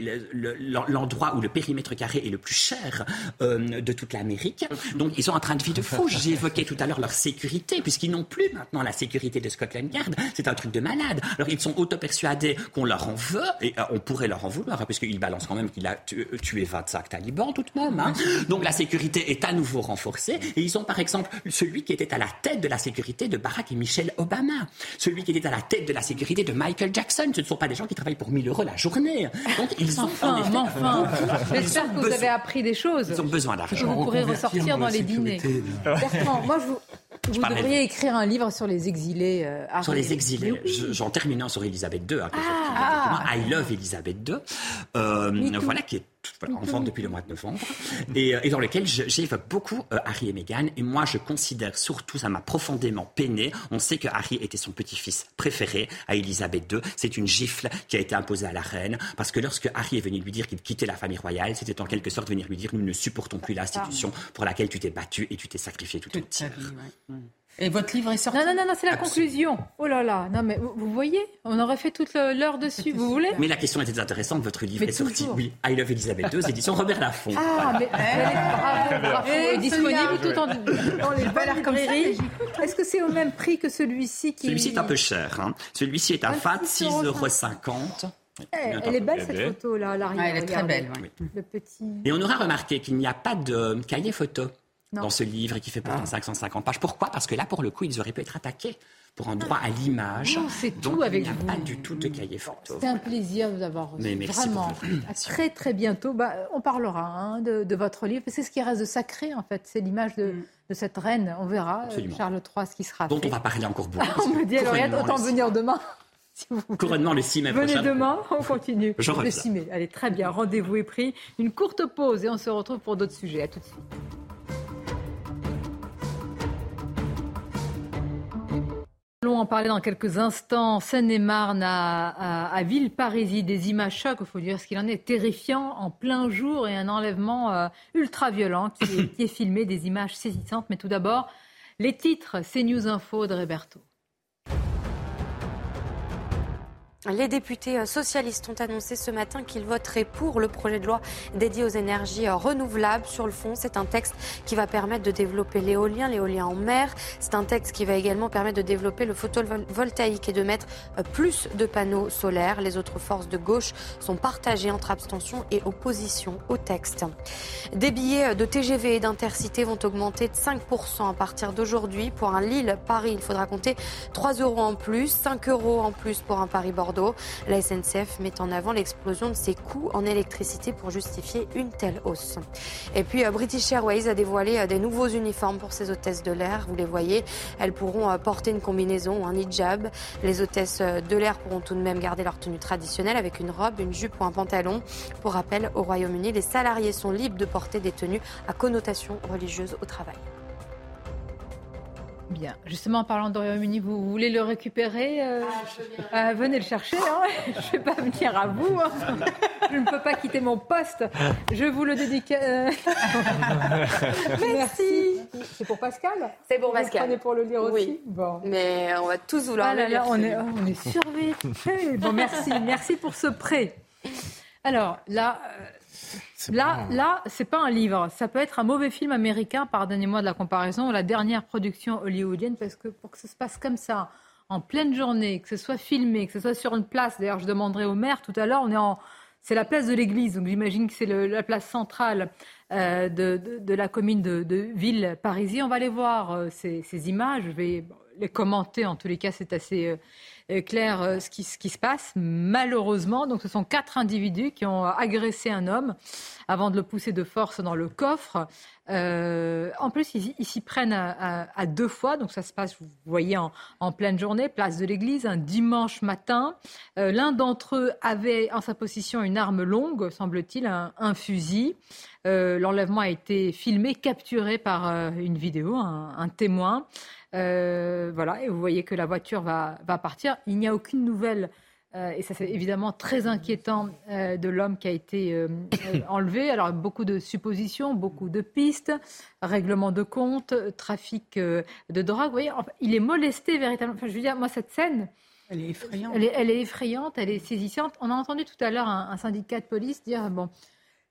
l'endroit où le périmètre carré est le plus cher euh, de toute l'Amérique. Donc ils ont un train de vie de fou. J'ai évoqué tout à l'heure leur sécurité puisqu'ils n'ont plus maintenant la sécurité de Scotland Yard. C'est un truc de malade. Alors ils sont auto-persuadés qu'on leur en veut et on pourrait leur en vouloir hein, puisqu'ils balancent quand même qu'il a tué 25 talibans tout de même. Hein. Donc la sécurité est à nouveau renforcée. Et ils ont par exemple celui qui était à la tête de la sécurité de Barack et Michelle Obama, celui qui était à la tête de la sécurité de Michael Jackson. Ce ne sont pas des gens qui travaillent pour 1000 euros la journée. Donc ils ont enfin, enfin. J'espère que vous avez appris des choses. Ils ont besoin d'argent. Vous pourrez ressortir dans les dîners. Bertrand, moi je vous vous devriez écrire un livre sur les exilés. Euh, sur les exilés. J'en terminant sur Elisabeth II. Hein, ah. I Love Elisabeth II. Euh, voilà, qui est en vente depuis le mois de novembre, et, euh, dans lequel j'évoque beaucoup Harry et Meghan. Et moi, je considère surtout, ça m'a profondément peiné. On sait que Harry était son petit-fils préféré à Elisabeth II. C'est une gifle qui a été imposée à la reine, parce que lorsque Harry est venu lui dire qu'il quittait la famille royale, c'était en quelque sorte venir lui dire nous ne supportons plus l'institution pour laquelle tu t'es battu et tu t'es sacrifié ta vie. Et votre livre est sorti Non, non, non, c'est la conclusion. Oh là là, non mais vous, voyez, on aurait fait toute l'heure dessus, vous voulez Mais la question était intéressante, votre livre est sorti, oui, I Love Elisabeth II, édition Robert Laffont. Ah, mais bravo, bravo, est disponible tout en, dans les belles librairies. Est-ce que c'est au même prix que celui-ci qui... Celui-ci est un peu cher, hein. celui-ci est à 26,50 euros. Eh, elle est belle cette photo là, l'arrière. elle est très belle. Le petit. Et on aura remarqué qu'il n'y a pas de cahier photo dans ce livre qui fait pourtant 550 pages. Pourquoi? Parce que là, pour le coup, ils auraient pu être attaqués pour un droit à l'image. C'est tout avec il n'y a pas du tout de cahier photo. C'est un plaisir de vous avoir reçu. Vraiment. À très très bientôt. Bah, on parlera hein, de, votre livre. C'est ce qui reste de sacré en fait. C'est l'image de, mm. cette reine. On verra euh, Charles III ce qui sera Dont on va parler encore beaucoup. on me dit alors autant venir demain. Couronnement le 6 mai Venez prochain. demain, on continue. le 6 mai. Allez, très bien. Rendez-vous est pris. Une courte pause et on se retrouve pour d'autres sujets. À tout de suite. Allons en parler dans quelques instants. Seine-et-Marne à, à, Villeparisis, des images chocs, il faut dire ce qu'il en est, terrifiant en plein jour et un enlèvement euh, ultra violent qui est, qui est, filmé, des images saisissantes. Mais tout d'abord, les titres, c'est News Info de Roberto. Les députés socialistes ont annoncé ce matin qu'ils voteraient pour le projet de loi dédié aux énergies renouvelables. Sur le fond, c'est un texte qui va permettre de développer l'éolien, l'éolien en mer. C'est un texte qui va également permettre de développer le photovoltaïque et de mettre plus de panneaux solaires. Les autres forces de gauche sont partagées entre abstention et opposition au texte. Des billets de TGV et d'Intercité vont augmenter de 5% à partir d'aujourd'hui. Pour un Lille-Paris, il faudra compter 3 euros en plus, 5 euros en plus pour un Paris-Bordeaux la SNCF met en avant l'explosion de ses coûts en électricité pour justifier une telle hausse. Et puis euh, British Airways a dévoilé euh, des nouveaux uniformes pour ses hôtesses de l'air. Vous les voyez, elles pourront euh, porter une combinaison ou un hijab. Les hôtesses de l'air pourront tout de même garder leur tenue traditionnelle avec une robe, une jupe ou un pantalon. Pour rappel, au Royaume-Uni, les salariés sont libres de porter des tenues à connotation religieuse au travail. Bien. Justement, en parlant de Royaume-Uni, vous, voulez le récupérer euh, ah, Venez le chercher. Hein. je ne vais pas venir à vous. Hein. je ne peux pas quitter mon poste. Je vous le dédique. Euh. Merci. C'est pour Pascal C'est pour Pascal. Vous pour le lire aussi Bon. Mais on va tous vouloir ah le lire. on, est, on est survécu. Bon, merci. Merci pour ce prêt. Alors, là... Là, là, c'est pas un livre. Ça peut être un mauvais film américain, pardonnez-moi de la comparaison, la dernière production hollywoodienne, parce que pour que ça se passe comme ça, en pleine journée, que ce soit filmé, que ce soit sur une place. D'ailleurs, je demanderai au maire tout à l'heure. On est en, c'est la place de l'église, donc j'imagine que c'est la place centrale euh, de, la commune de, ville Parisie. On va aller voir euh, ces, images. Je vais les commenter. En tous les cas, c'est assez. Euh, clair euh, ce qui, ce qui se passe. Malheureusement, donc ce sont quatre individus qui ont agressé un homme avant de le pousser de force dans le coffre. Euh, en plus, ils, s'y prennent à, deux fois, donc ça se passe, vous voyez, en, pleine journée, place de l'église, un dimanche matin. L'un d'entre eux avait en sa possession une arme longue, semble-t-il, un, fusil. L'enlèvement a été filmé, capturé par une vidéo, un témoin. Euh, voilà, et vous voyez que la voiture va, partir. Il n'y a aucune nouvelle, euh, et ça c'est évidemment très inquiétant, euh, de l'homme qui a été enlevé. Alors beaucoup de suppositions, beaucoup de pistes, règlement de compte, trafic de drogue. Vous voyez, il est molesté véritablement. Enfin, je veux dire, moi cette scène. Elle est effrayante. Elle est, effrayante, elle est saisissante. On a entendu tout à l'heure un, un syndicat de police dire bon,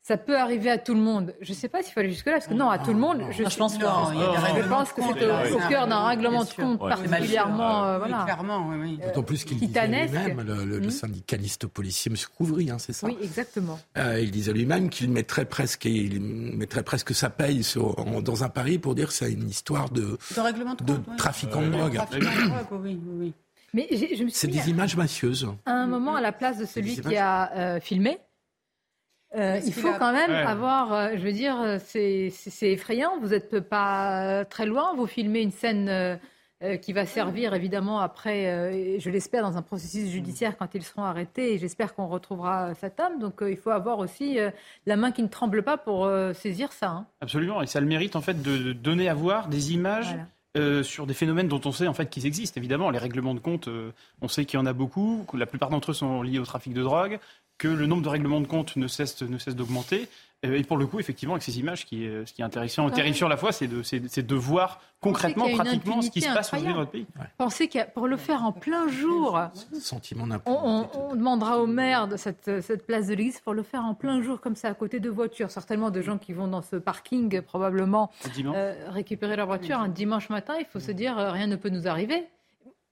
ça peut arriver à tout le monde. Je ne sais pas s'il faut aller jusque-là, parce que non, à tout le monde, je, je pense, pas. je pense que c'est au, cœur d'un règlement de compte particulièrement. Euh, voilà. clairement, oui, D'autant plus qu'il disait lui-même, le, le, hmm. syndicaliste policier, M. Couvry, hein, c'est ça Oui, exactement. Euh, il disait lui-même qu'il mettrait presque, il mettrait presque sa paye sur, dans un pari pour dire que c'est une histoire de, de, règlement de, de trafiquant de drogue. oui, oui. Mais je me c'est des images mafieuses. À un moment, à la place de celui qui a euh, filmé, euh, il faut quand même avoir, euh, je veux dire, euh, c'est effrayant. Vous n'êtes pas très loin. Vous filmez une scène qui va servir évidemment après, je l'espère, dans un processus judiciaire quand ils seront arrêtés. Et j'espère qu'on retrouvera cet homme. Donc il faut avoir aussi la main qui ne tremble pas pour saisir ça. Hein. Absolument. Et ça le mérite en fait de, donner à voir des images. sur des phénomènes dont on sait en fait qu'ils existent. Évidemment, les règlements de compte, on sait qu'il y en a beaucoup, la plupart d'entre eux sont liés au trafic de drogue, que le nombre de règlements de compte ne cesse, ne cesse d'augmenter. Euh, et pour le coup, effectivement, avec ces images, ce qui est, ce qui est intéressant, terrifiant à la fois, c'est de, de, voir concrètement, pratiquement, ce qui se passe aujourd'hui dans notre pays. Pensez que pour le faire en plein jour, Sentiment on, on, demandera au maire de cette, cette place de l'église pour le faire en plein jour, comme ça, à côté de voitures. Certainement de gens qui vont dans ce parking, probablement, euh, récupérer leur voiture un dimanche matin. Il faut se dire, euh, rien ne peut nous arriver.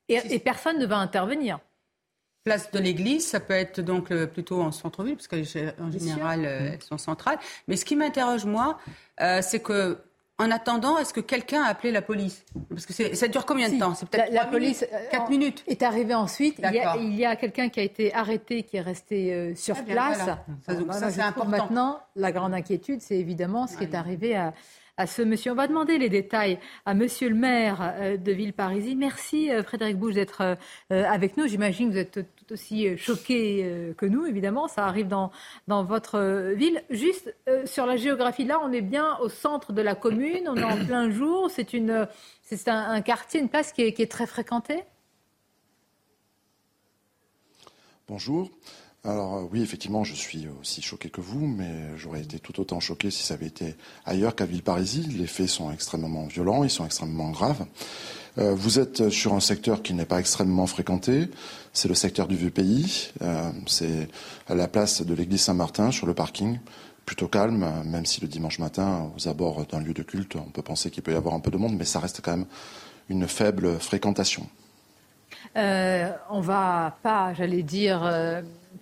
et personne ne va intervenir. Place de l'église, ça peut être donc euh, plutôt en centre-ville, parce qu'en général, euh, elles sont centrales. Mais ce qui m'interroge, moi, euh, c'est que en attendant, est-ce que quelqu'un a appelé la police? Parce que ça dure combien de temps? C'est peut-être la, police. 4 minutes. Est arrivée ensuite. Il y a, quelqu'un qui a été arrêté, qui est resté sur ah, place. Ça, c'est important. Maintenant, la grande inquiétude, c'est évidemment ce qui est arrivé à, à ce monsieur. On va demander les détails à monsieur le maire euh, de Villeparisis. Merci euh, Frédéric Bouche d'être euh, avec nous. J'imagine que vous êtes tout aussi choqué que nous, évidemment. Ça arrive dans, dans votre ville. Juste sur la géographie, là, on est bien au centre de la commune, on est en plein jour. C'est un, quartier, une place qui est très fréquentée Bonjour. Alors euh, oui, effectivement, je suis aussi choqué que vous, mais j'aurais été tout autant choqué si ça avait été ailleurs qu'à Villeparisis. Les faits sont extrêmement violents, ils sont extrêmement graves. Euh, vous êtes sur un secteur qui n'est pas extrêmement fréquenté. C'est le secteur du vieux pays. Euh, c'est à la place de l'église Saint-Martin, sur le parking. Plutôt calme, même si le dimanche matin, aux abords d'un lieu de culte, on peut penser qu'il peut y avoir un peu de monde, mais ça reste quand même une faible fréquentation. Euh, on va pas, j'allais dire,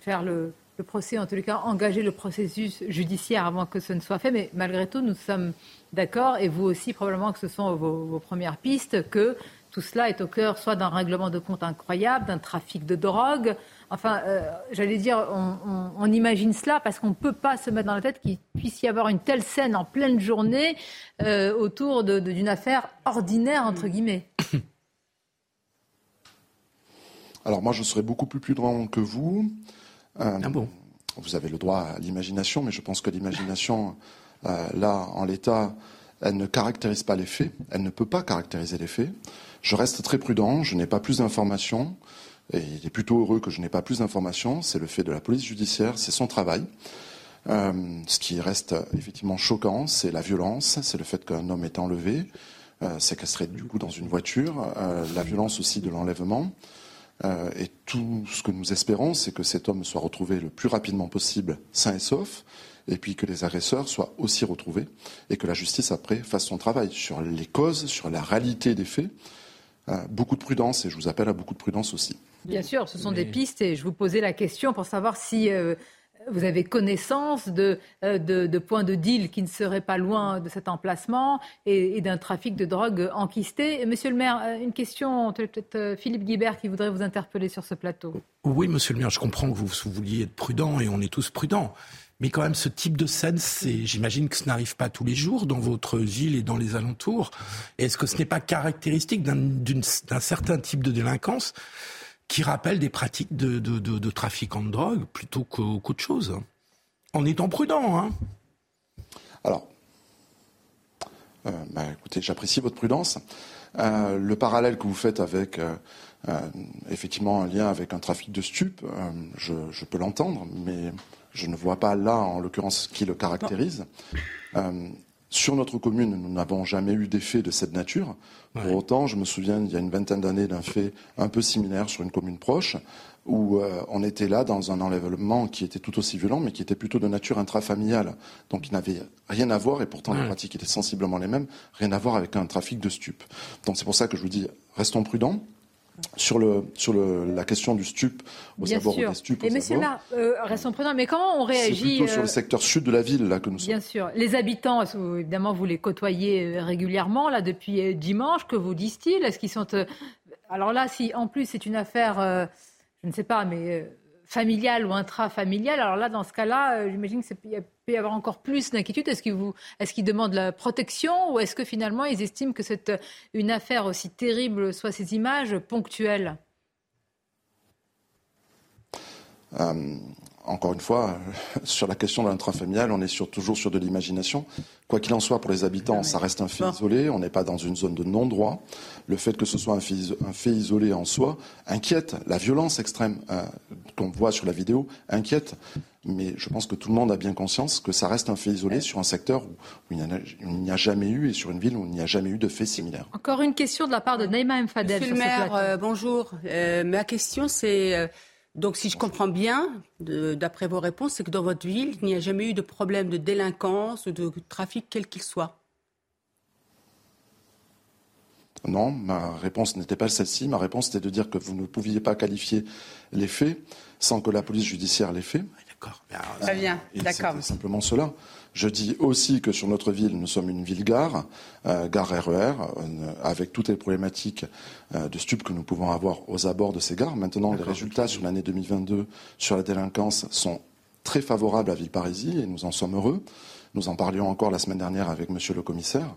faire le, procès, en tous les cas, engager le processus judiciaire avant que ce ne soit fait. Mais malgré tout, nous sommes d'accord, et vous aussi, probablement que ce sont vos, premières pistes, que tout cela est au cœur soit d'un règlement de compte incroyable, d'un trafic de drogue. Enfin, euh, j'allais dire, on, imagine cela parce qu'on ne peut pas se mettre dans la tête qu'il puisse y avoir une telle scène en pleine journée autour d'une affaire ordinaire, entre guillemets. Alors moi, je serais beaucoup plus prudent que vous. Euh, ah bon? Vous avez le droit à l'imagination, mais je pense que l'imagination, euh, là, en l'état, elle ne caractérise pas les faits. Elle ne peut pas caractériser les faits. Je reste très prudent. Je n'ai pas plus d'informations. Et il est plutôt heureux que je n'ai pas plus d'informations. C'est le fait de la police judiciaire, c'est son travail. Euh, ce qui reste effectivement choquant, c'est la violence, c'est le fait qu'un homme est enlevé, séquestré du coup dans une voiture, la violence aussi de l'enlèvement. Euh, et tout ce que nous espérons, c'est que cet homme soit retrouvé le plus rapidement possible, sain et sauf, et puis que les agresseurs soient aussi retrouvés, et que la justice, après, fasse son travail sur les causes, sur la réalité des faits. Euh, beaucoup de prudence, et je vous appelle à beaucoup de prudence aussi. Bien sûr, ce sont des pistes, et je vous posais la question pour savoir si euh, vous avez connaissance de, euh, de, points de deal qui ne seraient pas loin de cet emplacement et, d'un trafic de drogue enquisté. Monsieur le maire, euh, une question, peut-être euh, Philippe Guibert qui voudrait vous interpeller sur ce plateau. Oui, monsieur le maire, je comprends que vous, vouliez être prudent et on est tous prudents. Mais quand même, ce type de scène, j'imagine que ce n'arrive pas tous les jours dans votre ville et dans les alentours. Est-ce que ce n'est pas caractéristique d'un certain type de délinquance qui rappellent des pratiques de, de, de, de trafiquants de drogue plutôt qu'autre chose. En étant prudent. Hein. Alors, euh, bah, écoutez, j'apprécie votre prudence. Euh, le parallèle que vous faites avec euh, effectivement un lien avec un trafic de stupes, je, je, peux l'entendre, mais je ne vois pas là, en l'occurrence, qui le caractérise. Sur notre commune, nous n'avons jamais eu d'effet de cette nature. Pour autant, je me souviens, il y a une vingtaine d'années, d'un fait un peu similaire sur une commune proche, où euh, on était là dans un enlèvement qui était tout aussi violent, mais qui était plutôt de nature intrafamiliale. Donc il n'avait rien à voir, et pourtant les pratiques étaient sensiblement les mêmes, rien à voir avec un trafic de stupes. Donc c'est pour ça que je vous dis, restons prudents. Sur, le, sur le, la question du stup au Bien sûr. des stupes. Et monsieur là, euh, restons prudents, mais comment on réagit C'est plutôt sur le euh, secteur sud de la ville là que nous sommes. Bien sûr. Les habitants, évidemment, vous les côtoyez euh, régulièrement là depuis dimanche. Que vous disent-ils? Est-ce qu'ils sont alors là, si en plus c'est une affaire, je ne sais pas, mais familiale ou intrafamiliale, alors là, dans ce cas-là, j'imagine qu'il peut y avoir encore plus d'inquiétude. Est-ce qu'ils est demandent la protection ou est-ce que finalement ils estiment que c'est une affaire aussi terrible, soit ces images ponctuelles? Euh, encore une fois, sur la question de l'intrafamilial, on est toujours sur de l'imagination. Quoi qu'il en soit, pour les habitants, ça reste un fait isolé. On n'est pas dans une zone de non-droit. Le fait que ce soit un fait, isolé en soi inquiète. La violence extrême euh, qu'on voit sur la vidéo inquiète. Mais je pense que tout le monde a bien conscience que ça reste un fait isolé sur un secteur où, il n'y a, jamais eu et sur une ville où il n'y a jamais eu de fait similaire. Encore une question de la part de Naïma Mfadel. Monsieur le maire, euh, bonjour. Euh, ma question, c'est donc, si je comprends bien, d'après vos réponses, c'est que dans votre ville, il n'y a jamais eu de problème de délinquance ou de trafic quel qu'il soit. Non, ma réponse n'était pas celle-ci. Ma réponse était de dire que vous ne pouviez pas qualifier les faits sans que la police judiciaire les fait. D'accord. Très bien. D'accord. simplement cela. Je dis aussi que sur notre ville, nous sommes une ville-gare, euh, gare RER, e euh, avec toutes les problématiques euh, de stupes que nous pouvons avoir aux abords de ces gares. Maintenant, les résultats sur l'année 2022 sur la délinquance sont très favorables à Villeparisis et nous en sommes heureux. Nous en parlions encore la semaine dernière avec Monsieur le Commissaire.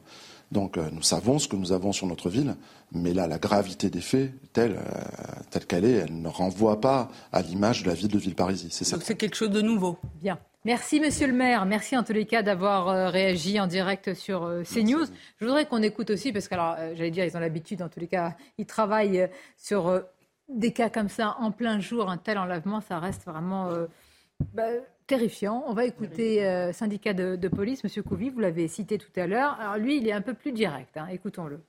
Donc nous savons ce que nous avons sur notre ville, mais là, la gravité des faits, telle telle qu'elle est, elle ne renvoie pas à l'image de la ville de Villeparisis. C'est Donc c'est quelque chose de nouveau. Bien. Merci, monsieur le maire. Merci en tous les cas d'avoir euh, réagi en direct sur euh, CNews. Je voudrais qu'on écoute aussi, parce que, euh, j'allais dire, ils ont l'habitude, en tous les cas, ils travaillent sur des cas comme ça en plein jour, un tel enlèvement, ça reste vraiment bah, terrifiant. On va écouter euh, syndicat de, police, Monsieur Couvi, vous l'avez cité tout à l'heure. Alors lui, il est un peu plus direct. Hein. Écoutons-le.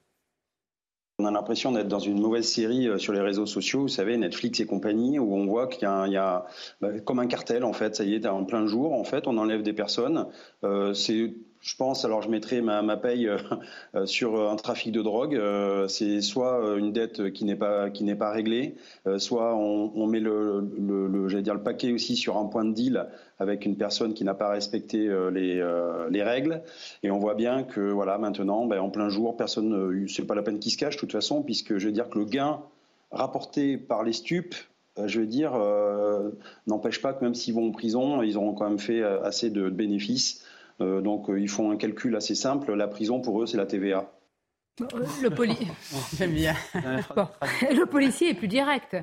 On a l'impression d'être dans une mauvaise série euh, sur les réseaux sociaux, vous savez, Netflix et compagnie, où on voit qu'il y a, bah, comme un cartel, en fait, ça y est, en plein jour, en fait, on enlève des personnes. Euh, c'est je pense, alors je mettrai ma, paye euh, sur un trafic de drogue. c'est soit une dette qui n'est pas qui n'est pas réglée, soit on, met le, le dire le paquet aussi sur un point de deal avec une personne qui n'a pas respecté euh, les, euh, les, règles. Et on voit bien que voilà, maintenant, ben, en plein jour, personne, c'est pas la peine qu'il se cache de toute façon, puisque je veux dire que le gain rapporté par les stupes, euh, dire, n'empêche pas que même s'ils vont en prison, ils auront quand même fait assez de bénéfices. Donc ils font un calcul assez simple. La prison pour eux, c'est la TVA. Le, bien. le policier est plus direct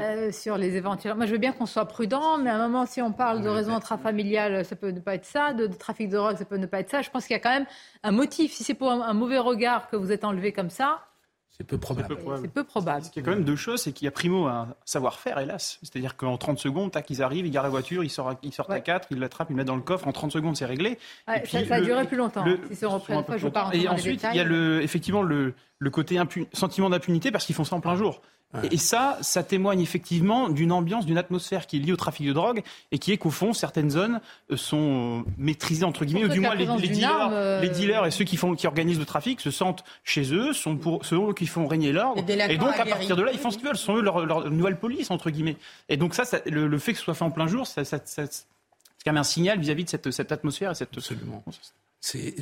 euh, sur les éventuels. Moi, je veux bien qu'on soit prudent, mais à un moment, si on parle de raison intrafamiliale, ça peut ne pas être ça, de, trafic de drogue, ça peut ne pas être ça. Je pense qu'il y a quand même un motif. Si c'est pour un mauvais regard que vous êtes enlevé comme ça, c'est peu probable. C'est peu probable. Il y a quand même deux choses, c'est qu'il y a primo un savoir-faire, hélas. C'est-à-dire qu'en 30 secondes, tac, ils arrivent, ils garent la voiture, ils sortent, ils sortent à 4, ils l'attrapent, ils le mettent dans le coffre, en 30 secondes, c'est réglé. et puis, ça, a duré plus longtemps. Le, si je Et ensuite, il y a le, effectivement le, le côté sentiment d'impunité parce qu'ils font ça en plein jour. Et ça, ça témoigne effectivement d'une ambiance, d'une atmosphère qui est liée au trafic de drogue et qui est qu'au fond, certaines zones euh, sont euh, maîtrisées entre guillemets, ou du moins les, dealers, euh, les dealers et ceux qui font, qui organisent le trafic se sentent chez eux, sont pour ceux qui font régner l'ordre. Et donc à partir de là, ils font ce qu'ils veulent. Ce sont eux leur, nouvelle police entre guillemets. Et donc ça, le, fait que ce soit fait en plein jour, ça, ça, c'est quand même un signal vis-à-vis de cette, cette atmosphère et cette. Absolument.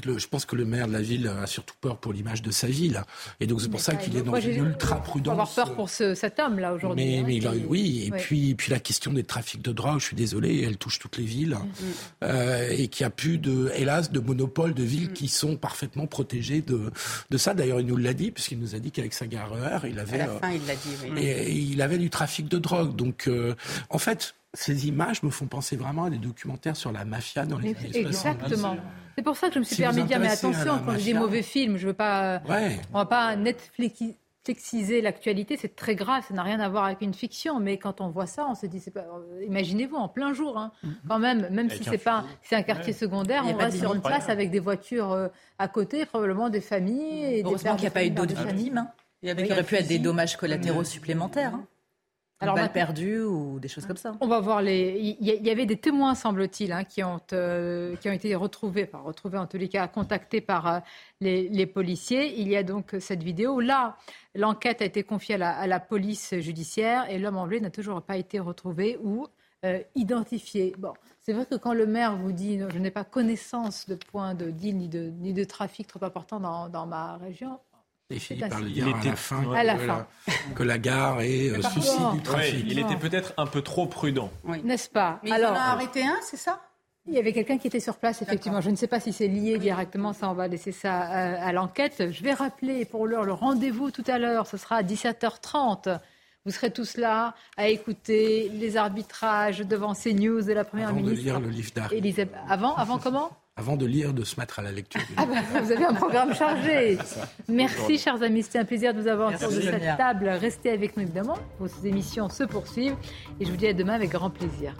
Le, je pense que le maire de la ville a surtout peur pour l'image de sa ville. Et donc c'est pour ça qu'il est dans une ultra prudence. avoir peur pour ce, cet homme là aujourd'hui. Mais, hein, oui, et puis, puis la question des trafics de drogue, je suis désolé, elle touche toutes les villes. Mm, mm. Euh, et qu'il n'y a plus, de, hélas, de monopole de villes mm. qui sont parfaitement protégées de, de ça. D'ailleurs, il nous l'a dit, puisqu'il nous a dit qu'avec sa gare il avait. À la fin, il l'a dit, oui. Et, il avait du trafic de drogue. Donc, euh, en fait, ces images me font penser vraiment à des documentaires sur la mafia dans les années 60. Exactement. C'est pour ça que je me suis permis de dire, mais attention, quand je dis mauvais film, je veux pas, ouais. on va pas Netflixiser l'actualité, c'est très grave, ça n'a rien à voir avec une fiction, mais quand on voit ça, on se dit, imaginez-vous en plein jour, hein, mm-hmm. quand même, même si c'est pas, c'est un quartier secondaire, on reste sur une place avec des voitures euh, à côté, probablement des familles. Et Heureusement qu'il n'y a pas eu d'autres victimes. Hein. Il y aurait pu être des dommages collatéraux supplémentaires. Alors, balle perdue ou des choses comme ça. On va voir les. Il y, avait des témoins, semble-t-il, hein, qui ont euh, qui ont été retrouvés, enfin retrouvés en tous les cas, contactés par euh, les, policiers. Il y a donc cette vidéo. Là, l'enquête a été confiée à la, police judiciaire et l'homme en bleu n'a toujours pas été retrouvé ou euh, identifié. Bon, c'est vrai que quand le maire vous dit je n'ai pas connaissance de points de deal ni de, ni de trafic trop important dans, dans ma région, et par le dire à la fin, que, la, gare est euh, souci du trafic. il était peut-être un peu trop prudent. N'est-ce pas Mais Alors, il en a arrêté un, c'est ça? Il y avait quelqu'un qui était sur place, effectivement. Je ne sais pas si c'est lié directement, ça, on va laisser ça euh, à l'enquête. Je vais rappeler pour l'heure le rendez-vous tout à l'heure, ce sera à 17h30. Vous serez tous là à écouter les arbitrages devant CNews de la Première Avant ministre. De lire le livre Avant, avant comment? Avant de lire, de se mettre à la lecture. Ah bah, vous avez un programme chargé. Merci, chers amis. C'était un plaisir de vous avoir autour de cette table. Restez avec nous, évidemment. Vos émissions se poursuivent. Et je vous dis à demain avec grand plaisir.